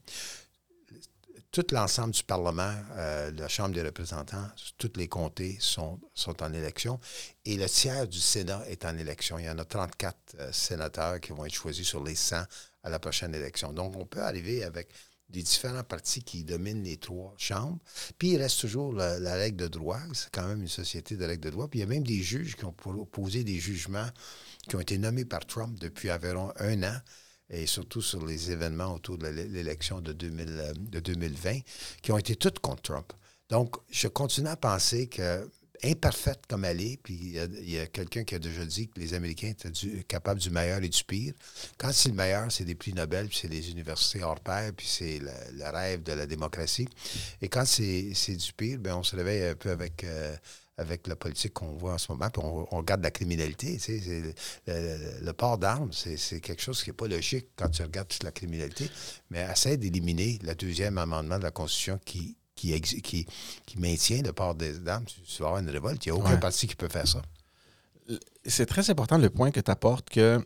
S3: tout l'ensemble du Parlement, euh, la Chambre des représentants, tous les comtés sont, sont en élection et le tiers du Sénat est en élection. Il y en a 34 euh, sénateurs qui vont être choisis sur les 100 à la prochaine élection. Donc, on peut arriver avec des différents partis qui dominent les trois chambres. Puis il reste toujours la, règle de droit. C'est quand même une société de règles de droit. Puis il y a même des juges qui ont posé des jugements qui ont été nommés par Trump depuis environ un an et surtout sur les événements autour de l'élection de, 2020, euh, qui ont été toutes contre Trump. Donc, je continue à penser que, imparfaite comme elle est, puis il y a, quelqu'un qui a déjà dit que les Américains étaient capables du meilleur et du pire. Quand c'est le meilleur, c'est des prix Nobel, puis c'est les universités hors pair, puis c'est le, rêve de la démocratie. Et quand c'est du pire, bien, on se réveille un peu avec... Euh, avec la politique qu'on voit en ce moment, puis on, regarde la criminalité. Tu sais, le, port d'armes, c'est quelque chose qui n'est pas logique quand tu regardes toute la criminalité, mais essaie d'éliminer le deuxième amendement de la Constitution qui, qui, qui, qui maintient le port des armes. Tu, vas avoir une révolte. Il n'y a aucun parti qui peut faire ça.
S1: C'est très important le point que tu apportes que,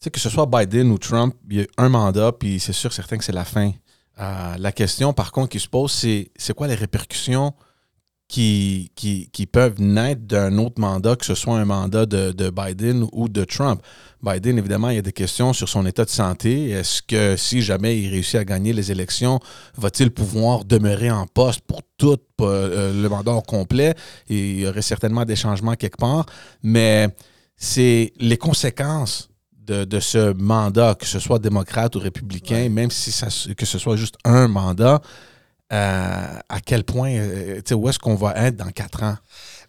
S1: que ce soit Biden ou Trump, il y a un mandat, puis c'est sûr, certain que c'est la fin. Euh, la question, par contre, qui se pose, c'est c'est quoi les répercussions qui, qui, peuvent naître d'un autre mandat, que ce soit un mandat de, Biden ou de Trump. Biden, évidemment, il y a des questions sur son état de santé. Est-ce que si jamais il réussit à gagner les élections, va-t-il pouvoir demeurer en poste pour tout euh, le mandat au complet? Et il y aurait certainement des changements quelque part. Mais c'est les conséquences de, ce mandat, que ce soit démocrate ou républicain, même si ça, que ce soit juste un mandat, euh, à quel point, euh, où est-ce qu'on va être dans quatre ans?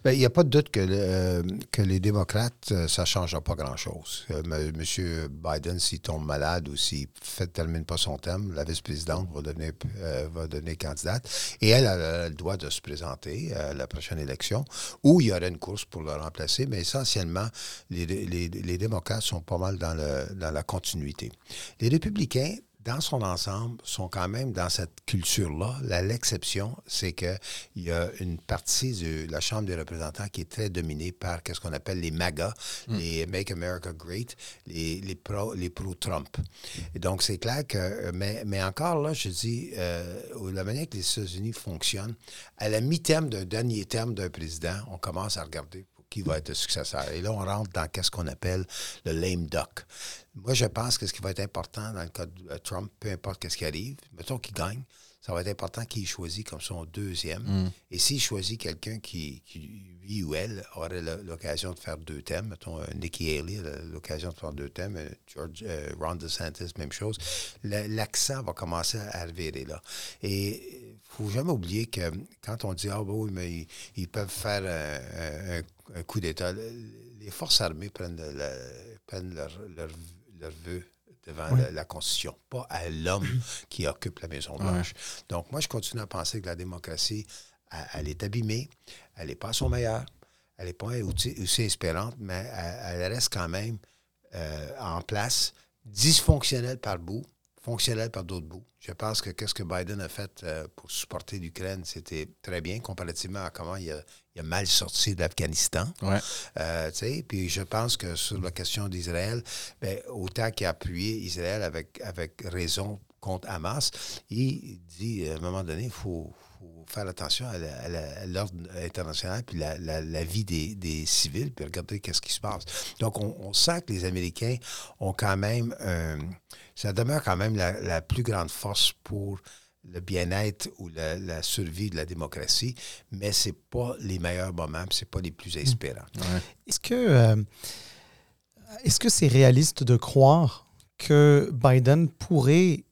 S3: Bien, il n'y a pas de doute que, euh, que les démocrates, ça ne changera pas grand-chose. M. Biden, s'il tombe malade ou s'il ne termine pas son thème, la vice-présidente va devenir, va devenir candidate. Et elle, a se présenter à la prochaine élection, où il y aura une course pour le remplacer. Mais essentiellement, les, les, les démocrates sont pas mal dans, le, dans la continuité. Les républicains, dans son ensemble, sont quand même dans cette culture-là. L'exception, c'est qu'il y a une partie de la Chambre des représentants qui est très dominée par ce qu'on appelle les MAGA, hmm. les Make America Great, les, les pro-Trump. et donc, c'est clair que, mais, mais, encore là, je dis, euh, la manière que les États-Unis fonctionnent, à la mi-terme d'un dernier terme d'un président, on commence à regarder qui va être le successeur. Et là, on rentre dans ce qu'on appelle le lame duck. Moi, je pense que ce qui va être important dans le cas de Trump, peu importe ce qui arrive, mettons qu'il gagne, ça va être important qu'il choisisse comme son deuxième. Mm. Et s'il choisit quelqu'un qui, lui ou elle, aurait l'occasion de faire deux thèmes, mettons euh, Nikki Haley, l'occasion de faire deux thèmes, euh, George, euh, Ron DeSantis, même chose, l'accent va commencer à revirer là. Et il ne faut jamais oublier que quand on dit, ah ben oui, mais ils, peuvent faire un, coup d'État, les forces armées prennent, leur, leur vœu devant la, Constitution, pas à l'homme [CLEARS THROAT] qui occupe la Maison-Blanche. Donc, moi, je continue à penser que la démocratie, elle, est abîmée, elle n'est pas à son meilleur, elle n'est pas aussi, espérante, mais elle, reste quand même euh, en place, dysfonctionnelle par bout, fonctionnelle par d'autres bouts. Je pense que qu'est-ce que Biden a fait euh, pour supporter l'Ukraine, c'était très bien comparativement à comment il a, mal sorti de l'Afghanistan.
S1: Ouais.
S3: Euh, puis je pense que sur la question d'Israël, ben, autant qu'il a appuyé Israël avec, avec raison contre Hamas, il dit à un moment donné, il faut, faire attention à l'ordre international puis la, vie des, civils, puis regarder qu'est-ce qui se passe. Donc, on, sent que les Américains ont quand même... ça demeure quand même la, plus grande force pour le bien-être ou la, survie de la démocratie, mais c'est pas les meilleurs moments, c'est pas les plus inspirants.
S2: Ouais. Est-ce que euh, est-ce que c'est réaliste de croire que Biden pourrait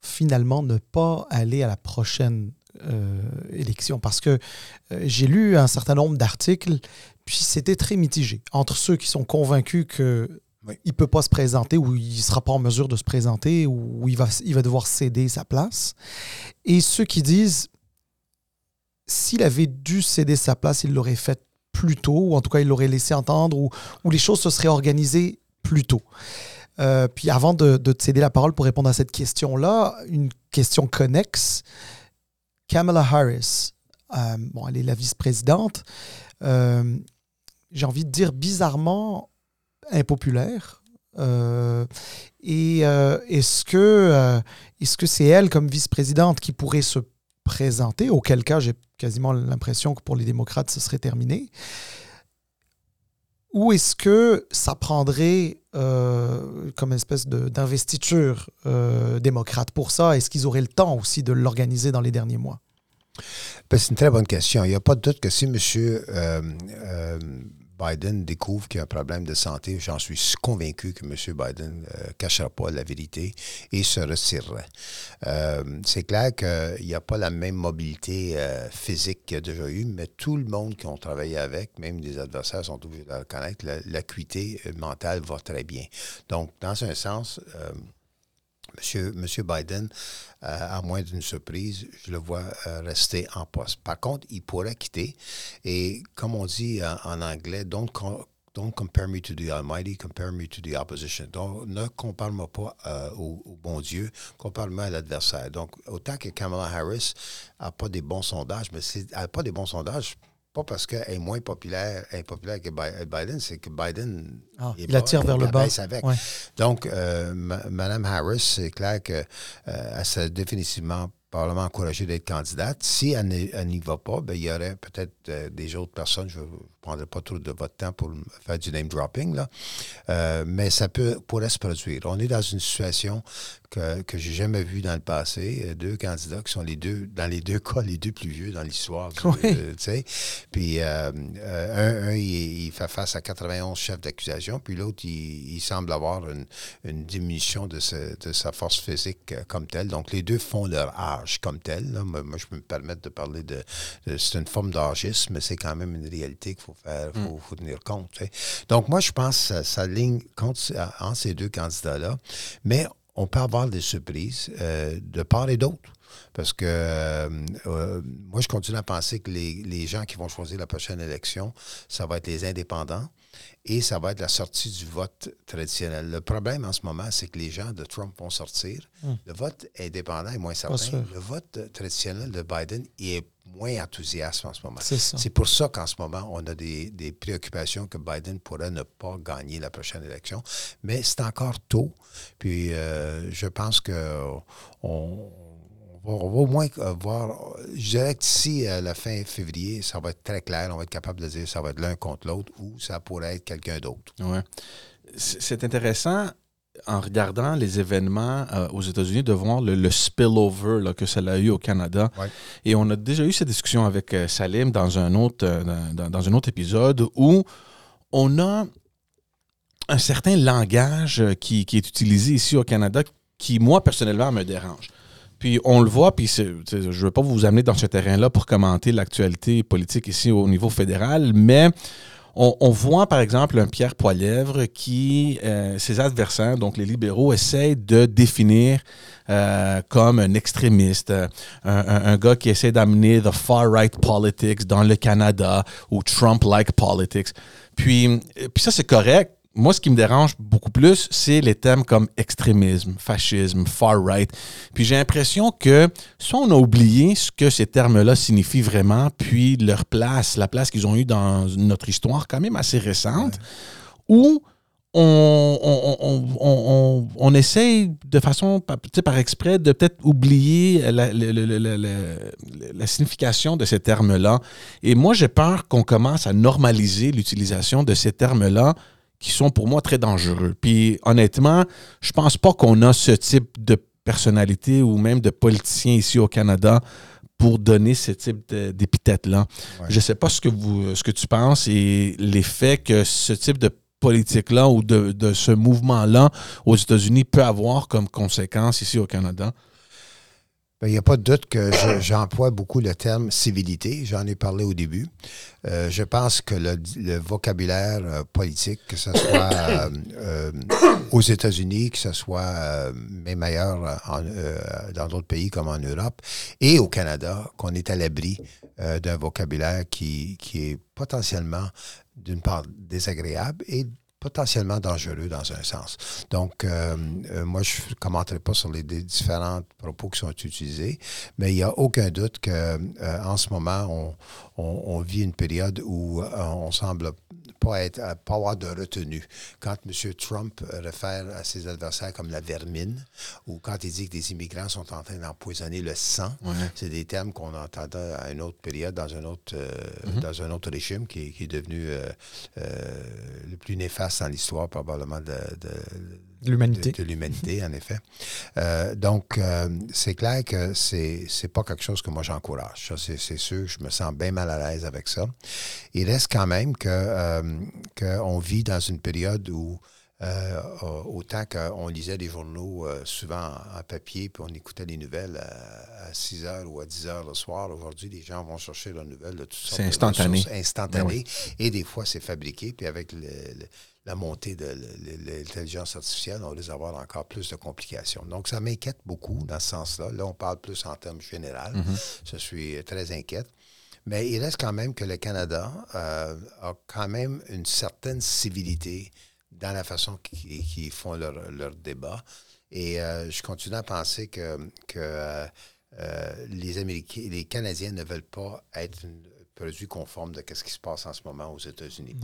S2: finalement ne pas aller à la prochaine euh, élection parce que euh, j'ai lu un certain nombre d'articles, puis c'était très mitigé entre ceux qui sont convaincus que oui. il ne peut pas se présenter ou il ne sera pas en mesure de se présenter ou il va, il va devoir céder sa place. Et ceux qui disent s'il avait dû céder sa place, il l'aurait fait plus tôt, ou en tout cas il l'aurait laissé entendre, ou, ou, les choses se seraient organisées plus tôt. Euh, puis avant de, de, te céder la parole pour répondre à cette question-là, une question connexe. Kamala Harris, euh, bon, elle est la vice-présidente. Euh, J'ai envie de dire bizarrement impopulaire. Euh, et est-ce que est-ce que c'est elle comme vice-présidente qui pourrait se présenter? Auquel cas, j'ai quasiment l'impression que pour les démocrates, ce serait terminé. Ou est-ce que ça prendrait euh, comme espèce d'investiture euh, démocrate pour ça? Est-ce qu'ils auraient le temps aussi de l'organiser dans les derniers mois?
S3: Ben, c'est une très bonne question. Il n'y a pas de doute que si M. Biden découvre qu'il y a un problème de santé, j'en suis convaincu que M. Biden euh, cachera pas la vérité et se retirerait. Euh, c'est clair qu'il n'y a pas la même mobilité euh, physique qu'il y a déjà eu, mais tout le monde qui ont travaillé avec, même des adversaires sont obligés de le connaître, l'acuité mentale va très bien. Donc, dans un sens, Monsieur, Biden, euh, à moins d'une surprise, je le vois euh, rester en poste. Par contre, il pourrait quitter. Et comme on dit en, en anglais, don't, don't compare me to the Almighty, compare me to the opposition. Donc, ne compare-moi pas euh, au, bon Dieu, compare-moi à l'adversaire. Donc, autant que Kamala Harris n'a pas des bons sondages, mais n'a pas des bons sondages pas parce qu'elle est moins populaire, impopulaire que Biden, c'est que Biden
S2: ah, il la tire vers le bas.
S3: Avec. Ouais. Donc, euh, Mme Harris, c'est clair qu'elle euh, s'est définitivement probablement encouragée d'être candidate. Si elle n'y va pas, ben, il y aurait peut-être euh, des autres personnes, je ne prendrai pas trop de votre temps pour faire du name dropping, là. Euh, mais ça peut, pourrait se produire. On est dans une situation que, que j'ai jamais vue dans le passé. Euh, deux candidats qui sont les deux, dans les deux [LAUGHS] cas, les deux plus vieux dans l'histoire.
S2: Oui.
S3: Euh, puis euh, un, un il, il, fait face à 91 chefs d'accusation, puis l'autre, il, il, semble avoir une, une diminution de, ce, de, sa force physique comme telle. Donc les deux font leur âge comme tel. Là. Moi, je peux me permettre de parler de. de c'est une forme d'âgisme, mais c'est quand même une réalité qu'il faut faire, faut, mm. faut tenir compte. T'sais. Donc moi, je pense que ça ligne contre, en ces deux candidats-là. Mais on peut avoir des surprises euh, de part et d'autre. Parce que euh, euh, moi, je continue à penser que les, les, gens qui vont choisir la prochaine élection, ça va être les indépendants et ça va être la sortie du vote traditionnel. Le problème en ce moment, c'est que les gens de Trump vont sortir. Mmh. Le vote indépendant est moins certain. Le vote traditionnel de Biden il est moins enthousiaste en ce moment.
S2: C'est
S3: pour ça qu'en ce moment, on a des, des, préoccupations que Biden pourrait ne pas gagner la prochaine élection. Mais c'est encore tôt. Puis euh, je pense que on, on va au moins voir. Je dirais que d'ici à la fin février, ça va être très clair. On va être capable de dire que ça va être l'un contre l'autre ou ça pourrait être quelqu'un d'autre.
S1: Ouais. C'est intéressant en regardant les événements euh, aux États-Unis de voir le, le spillover là, que ça a eu au Canada.
S3: Ouais.
S1: Et on a déjà eu cette discussion avec euh, Salim dans un autre, euh, dans, dans, un autre épisode où on a un certain langage qui, qui est utilisé ici au Canada qui, moi, personnellement, me dérange. Puis on le voit, puis je ne veux pas vous amener dans ce terrain-là pour commenter l'actualité politique ici au niveau fédéral, mais on, voit par exemple un Pierre Poilièvre qui, euh, ses adversaires, donc les libéraux, essayent de définir euh, comme un extrémiste, un, un, un gars qui essaie d'amener the far-right politics dans le Canada ou Trump-like politics. Puis, puis ça, c'est correct moi, ce qui me dérange beaucoup plus, c'est les thèmes comme extrémisme, fascisme, far-right. Puis j'ai l'impression que soit on a oublié ce que ces termes-là signifient vraiment, puis leur place, la place qu'ils ont eue dans notre histoire quand même assez récente, ou on, on, on, on, essaye de façon, par exprès, de peut-être oublier la, la, la, la, signification de ces termes-là. Et moi, j'ai peur qu'on commence à normaliser l'utilisation de ces termes-là qui sont pour moi très dangereux. Puis honnêtement, je pense pas qu'on a ce type de personnalités ou même de politiciens ici au Canada pour donner ce type d'épithète-là. Je ne sais pas ce que, vous, ce que tu penses et l'effet que ce type de politique-là ou de, de ce mouvement-là aux États-Unis peut avoir comme conséquence ici au Canada.
S3: Ben, il n'y a pas de doute que [COUGHS] j'emploie beaucoup le terme civilité. J'en ai parlé au début. Euh, je pense que le, vocabulaire euh, politique, que ce soit euh, aux États-Unis, que ce soit même ailleurs dans d'autres pays comme en Europe et au Canada, qu'on est à l'abri d'un vocabulaire qui, qui est potentiellement, d'une part, désagréable et potentiellement dangereux dans un sens. Donc, euh, euh, moi, je ne commenterai pas sur les, différents propos qui sont utilisés, mais il n'y a aucun doute qu'en euh, ce moment, on, on, vit une période où on semble pas, être, pas avoir de retenue. Quand M. Trump réfère à ses adversaires comme la vermine, ou quand il dit que des immigrants sont en train d'empoisonner le sang, c'est des termes qu'on entendait à une autre période, dans un autre, mm-hmm. dans un autre régime qui, qui est devenu le plus néfaste dans l'histoire probablement de,
S2: l'humanité.
S3: De, l'humanité, en effet. Euh, donc, euh, c'est clair que c'est n'est pas quelque chose que moi j'encourage. c'est sûr, je me sens bien mal à l'aise avec ça. Il reste quand même que euh, qu'on vit dans une période où autant qu'on lisait des journaux souvent en papier, puis on écoutait les nouvelles à, 6 h ou à 10 h le soir. Aujourd'hui, les gens vont chercher leurs nouvelles de toutes sortes.
S1: C'est instantané.
S3: instantané. Ben Et des fois, c'est fabriqué. Puis avec le la montée de l'intelligence artificielle, on risque d'avoir encore plus de complications. Donc, ça m'inquiète beaucoup dans ce sens-là. Là, on parle plus en termes généraux. Mm-hmm. Je suis très inquiète. Mais il reste quand même que le Canada euh, a quand même une certaine civilité dans la façon qu'ils font leur, leur, débat. Et euh, je continue à penser que, que euh, les Américains, les Canadiens ne veulent pas être une, produit conforme de ce qui se passe en ce moment aux États-Unis.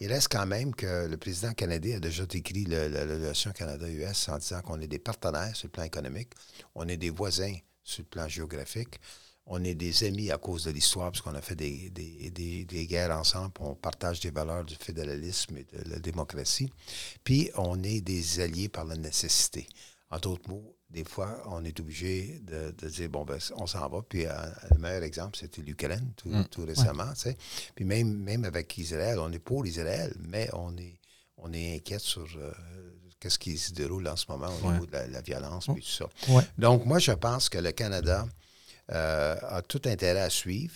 S3: Il reste quand même que le président canadien a déjà décrit la relation Canada-US en disant qu'on est des partenaires sur le plan économique, on est des voisins sur le plan géographique, on est des amis à cause de l'histoire, parce qu'on a fait des, des, guerres ensemble, on partage des valeurs du fédéralisme et de la démocratie, puis on est des alliés par la nécessité. En d'autres mots, des fois, on est obligé de, dire, bon, ben, on s'en va. Puis, euh, le meilleur exemple, c'était l'Ukraine, tout, mm. récemment. Puis, même, même avec Israël, on est pour Israël, mais on est, on est inquiète sur euh, qu'est-ce qui se déroule en ce moment au niveau de la, violence, puis tout ça. Donc, moi, je pense que le Canada euh, a tout intérêt à suivre.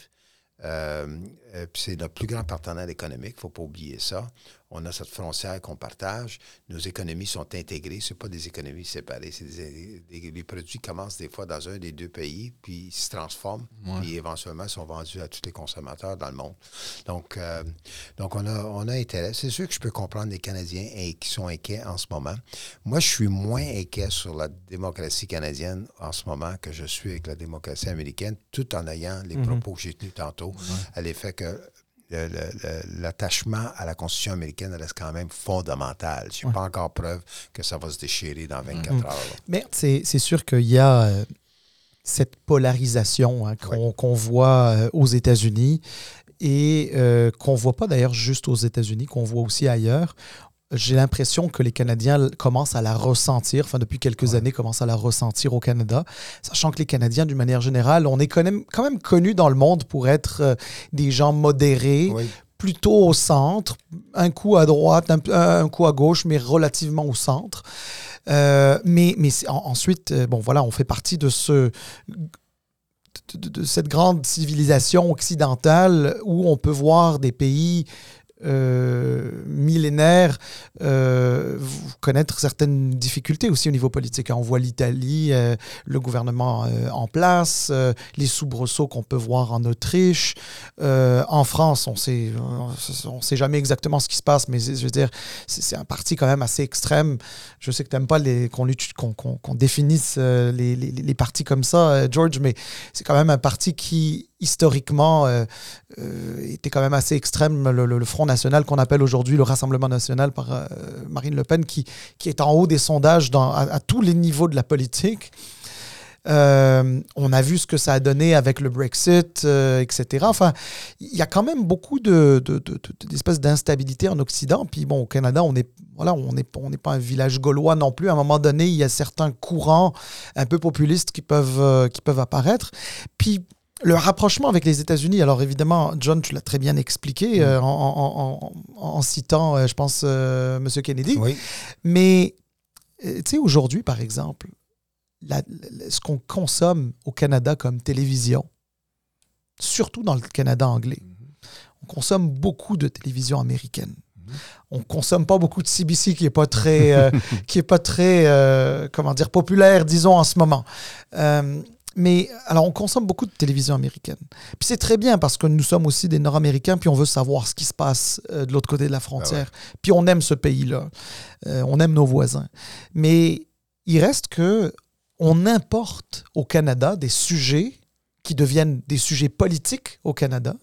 S3: C'est notre plus grand partenaire économique, il ne faut pas oublier ça on a cette frontière qu'on partage, nos économies sont intégrées, ce pas des économies séparées, des, les produits commencent des fois dans un des deux pays, puis ils se transforment, puis éventuellement sont vendus à tous les consommateurs dans le monde. Donc, euh, donc on, a, on a intérêt. C'est sûr que je peux comprendre les Canadiens qui sont inquiets en ce moment. Moi, je suis moins inquiet sur la démocratie canadienne en ce moment que je suis avec la démocratie américaine, tout en ayant les mhm. propos que j'ai tenus tantôt, à l'effet que l'attachement à la Constitution américaine reste quand même fondamental. Je n'ai pas encore preuve que ça va se déchirer dans 24 mm-hmm. heures.
S2: Mais c'est sûr qu'il y a euh, cette polarisation hein, qu'on voit euh, aux États-Unis et euh, qu'on ne voit pas d'ailleurs juste aux États-Unis, qu'on voit aussi ailleurs j'ai l'impression que les Canadiens commencent à la ressentir, enfin depuis quelques années commencent à la ressentir au Canada, sachant que les Canadiens, d'une manière générale, on est quand même, quand même connus dans le monde pour être euh, des gens modérés, plutôt au centre, un coup à droite, un, coup à gauche, mais relativement au centre. Euh, mais mais ensuite, euh, bon voilà, on fait partie de ce de, cette grande civilisation occidentale où on peut voir des pays euh, millénaire euh, connaître certaines difficultés aussi au niveau politique. On voit l'Italie, euh, le gouvernement en place, les soubresauts qu'on peut voir en Autriche. en France, on on sait jamais exactement ce qui se passe, mais je veux dire, c'est un parti quand même assez extrême. Je sais que tu n'aimes pas qu'on définisse les, partis comme ça, George, mais c'est quand même un parti qui historiquement euh, euh, était quand même assez extrême, le, Front National qu'on appelle aujourd'hui le Rassemblement National par euh, Marine Le Pen, qui, qui est en haut des sondages à, tous les niveaux de la politique. On a vu ce que ça a donné avec le Brexit, etc. Enfin, il y a quand même beaucoup de, de, de- de- d'espèces d'instabilité en Occident. Puis bon, au Canada, on est voilà, on n'est on n'est pas un village gaulois non plus. À un moment donné, il y a certains courants un peu populistes qui peuvent, qui peuvent apparaître. Puis le rapprochement avec les États-Unis, alors évidemment, John, tu l'as très bien expliqué euh, en, en- en- en citant, euh, je pense, euh, M. Kennedy.
S3: Oui.
S2: Mais, euh, tu sais, aujourd'hui, par exemple, la- la- ce qu'on consomme au Canada comme télévision, surtout dans le Canada anglais, on consomme beaucoup de télévision américaine. On consomme pas beaucoup de CBC qui est pas très, [LAUGHS] qui est pas très, comment dire, populaire, disons en ce moment. Euh, mais alors, on consomme beaucoup de télévision américaine. Puis c'est très bien parce que nous sommes aussi des Nord-Américains, puis on veut savoir ce qui se passe euh, de l'autre côté de la frontière. Puis on aime ce pays-là. Euh, on aime nos voisins. Mais il reste que on importe au Canada des sujets qui deviennent des sujets politiques au Canada.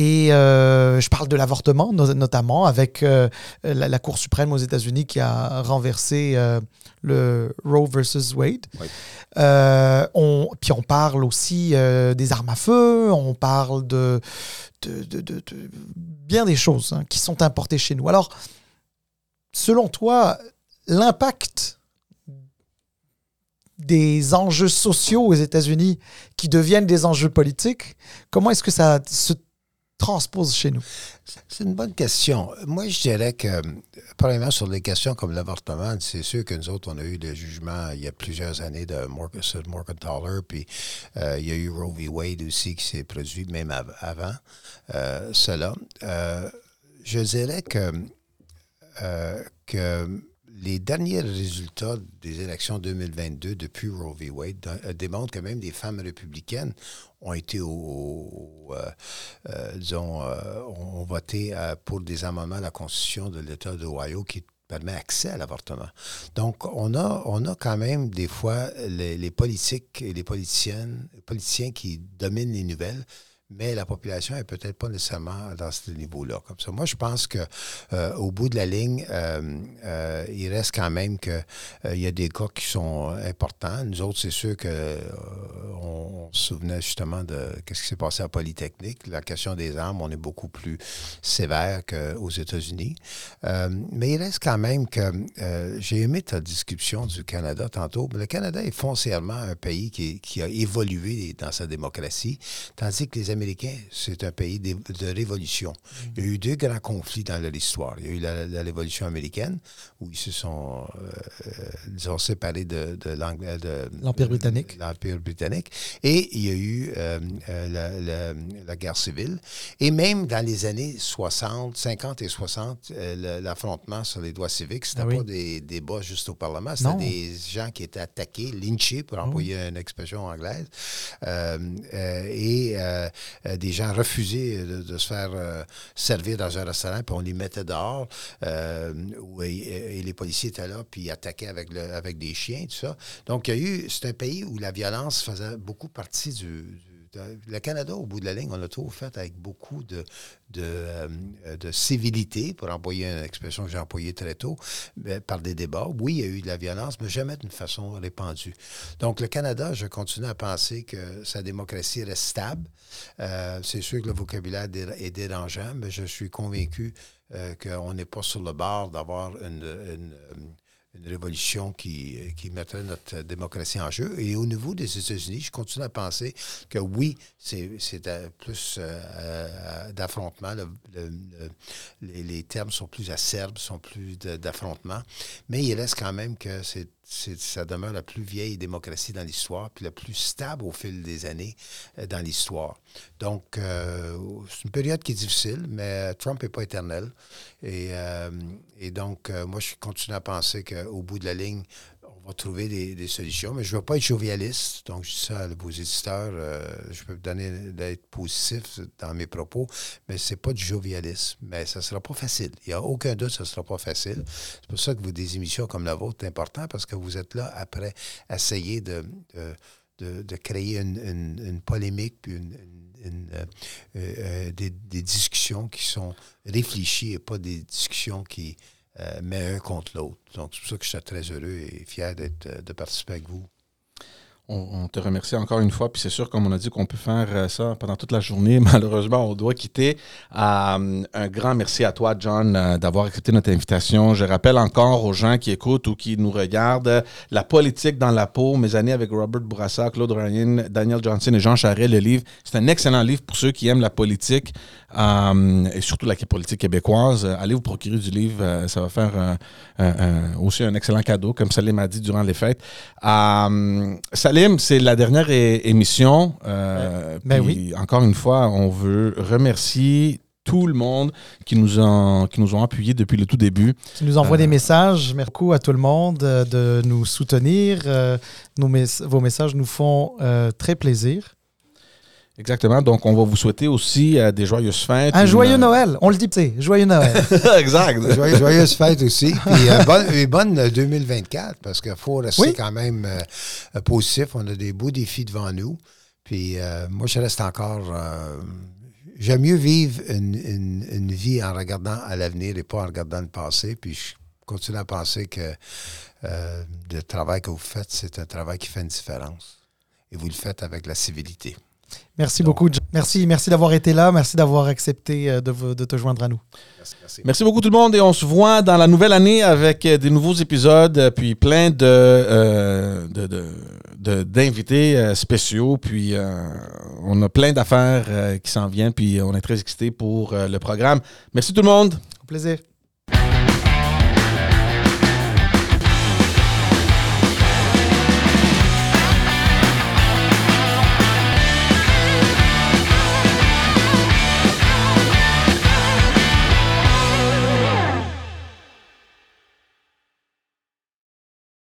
S2: Et euh, je parle de l'avortement, no- notamment avec euh, la, la Cour suprême aux États-Unis qui a renversé euh, le Roe versus Wade. On, puis on parle aussi des armes à feu, on parle de, de, de- de- de bien des choses hein, qui sont importées chez nous. Alors, selon toi, l'impact des enjeux sociaux aux États-Unis qui deviennent des enjeux politiques, comment est-ce que ça se transpose chez nous?
S3: C'est une bonne question. Moi, je dirais que, premièrement, sur les questions comme l'avortement, c'est sûr que nous autres, on a eu le jugement il y a plusieurs années de Morgenthaler, puis euh, il y a eu Roe v. Wade aussi qui s'est produit même av- avant euh, cela. Euh, je dirais que, que les derniers résultats des élections 2022 depuis Roe v. Wade euh, démontrent que même des femmes républicaines ont été au, euh, euh, disons, ont voté pour des amendements à la Constitution de l'État d'Ohio qui permet accès à l'avortement. Donc, on a, on a quand même des fois les, politiques et les politiciennes, politiciens qui dominent les nouvelles, mais la population est peut-être pas nécessairement dans ce niveau-là. Comme ça, moi, je pense que euh, au bout de la ligne, euh, euh, il reste quand même que il y a des cas qui sont importants. Nous autres, c'est sûr que on, se souvenait justement de ce qui s'est passé à Polytechnique. La question des armes, on est beaucoup plus sévère qu'aux États-Unis. Mais il reste quand même que j'ai aimé ta description du Canada tantôt. Le Canada est foncièrement un pays qui, qui a évolué dans sa démocratie, tandis que les Américains, c'est un pays de, de révolution. Il y a eu deux grands conflits dans leur histoire. Il y a eu la, la Révolution américaine, où ils se sont, euh, disons, séparés de,
S2: L'Empire britannique.
S3: l'Empire britannique. Et il y a eu euh, euh, la, la- la guerre civile. Et même dans les années 60, 50 et 60, euh, le- l'affrontement sur les droits civiques, c'était
S2: Ah oui.
S3: pas des débats juste au Parlement, c'était des gens qui étaient attaqués, lynchés, pour employer une expression anglaise, euh, euh, et euh, euh, des gens refusaient de, se faire euh, servir dans un restaurant, puis on les mettait dehors, euh, et, les policiers étaient là, puis attaquaient avec, avec des chiens, tout ça. Donc, il y a eu, c'est un pays où la violence faisait beaucoup partie du, le Canada, au bout de la ligne, on a tout fait avec beaucoup de, euh, de civilité, pour employer une expression que j'ai employée très tôt, par des débats. Oui, il y a eu de la violence, mais jamais d'une façon répandue. Donc, le Canada, je continue à penser que sa démocratie reste stable. Euh, c'est sûr que le vocabulaire est dérangeant, mais je suis convaincu euh, qu'on n'est pas sur le bord d'avoir une, une révolution qui, qui mettrait notre démocratie en jeu. Et au niveau des États-Unis, je continue à penser que oui, c'est plus euh, d'affrontement. Le- le- le- les, termes sont plus acerbes, sont plus de- d'affrontement. Mais il reste quand même que c'est- ça demeure la plus vieille démocratie dans l'histoire, puis la plus stable au fil des années euh, dans l'histoire. Donc, euh, c'est une période qui est difficile, mais Trump n'est pas éternel. Et, euh, donc, moi, je continue à penser qu'au bout de la ligne, trouver des, solutions. Mais je ne veux pas être jovialiste. Donc, je dis ça à vos éditeurs. euh, je peux donner d'être positif dans mes propos, mais ce n'est pas du jovialisme. Mais ça ne sera pas facile. Il n'y a aucun doute, ça ne sera pas facile. C'est pour ça que vous, des émissions comme la vôtre, c'est important parce que vous êtes là après essayer de, de, de- créer une, une- une polémique, puis une, euh, euh, des discussions qui sont réfléchies et pas des discussions qui euh, mettent un contre l'autre. Donc, c'est pour ça que je suis très heureux et fier d'être, euh, de participer avec vous.
S1: On, te remercie encore une fois. Puis c'est sûr, comme on a dit, qu'on peut faire euh, ça pendant toute la journée. [LAUGHS] Malheureusement, on doit quitter. Euh, un grand merci à toi, John, euh, d'avoir accepté notre invitation. Je rappelle encore aux gens qui écoutent ou qui nous regardent La politique dans la peau, mes années avec Robert Bourassa, Claude Ryan, Daniel Johnson et Jean Charest, le livre. C'est un excellent livre pour ceux qui aiment la politique et surtout la politique québécoise. allez vous procurer du livre. ça va faire aussi un excellent cadeau, comme Salim m'a dit durant les fêtes. Salim, c'est la dernière émission. Euh, ben oui. Encore une fois, on veut remercier tout le monde qui nous, ont, qui nous ont appuyés depuis le tout début.
S2: Qui nous envoie des euh, messages. Merci beaucoup à tout le monde euh, de nous soutenir. vos messages nous font très plaisir.
S1: Exactement. Donc, on va vous souhaiter aussi euh, des joyeuses fêtes.
S2: Un joyeux Noël. On le dit, c'est joyeux Noël. [LAUGHS]
S1: exact. [LAUGHS]
S3: Joyeuses, joyeuses fêtes aussi. [LAUGHS] Puis, euh, bonne, bonne 2024 parce qu'il faut rester quand même euh, positif. On a des beaux défis devant nous. Puis, moi, je reste encore. J'aime mieux vivre une, une, vie en regardant à l'avenir et pas en regardant le passé. Puis, je continue à penser que le travail que vous faites, c'est un travail qui fait une différence. Et vous le faites avec la civilité.
S2: Merci beaucoup. Merci, merci d'avoir été là. Merci d'avoir accepté euh, de, te joindre à nous.
S1: Merci, beaucoup tout le monde et on se voit dans la nouvelle année avec euh, des nouveaux épisodes euh, puis plein de, d'invités spéciaux puis on a plein d'affaires qui s'en viennent puis on est très excités pour le programme. Merci tout le monde.
S2: Au plaisir.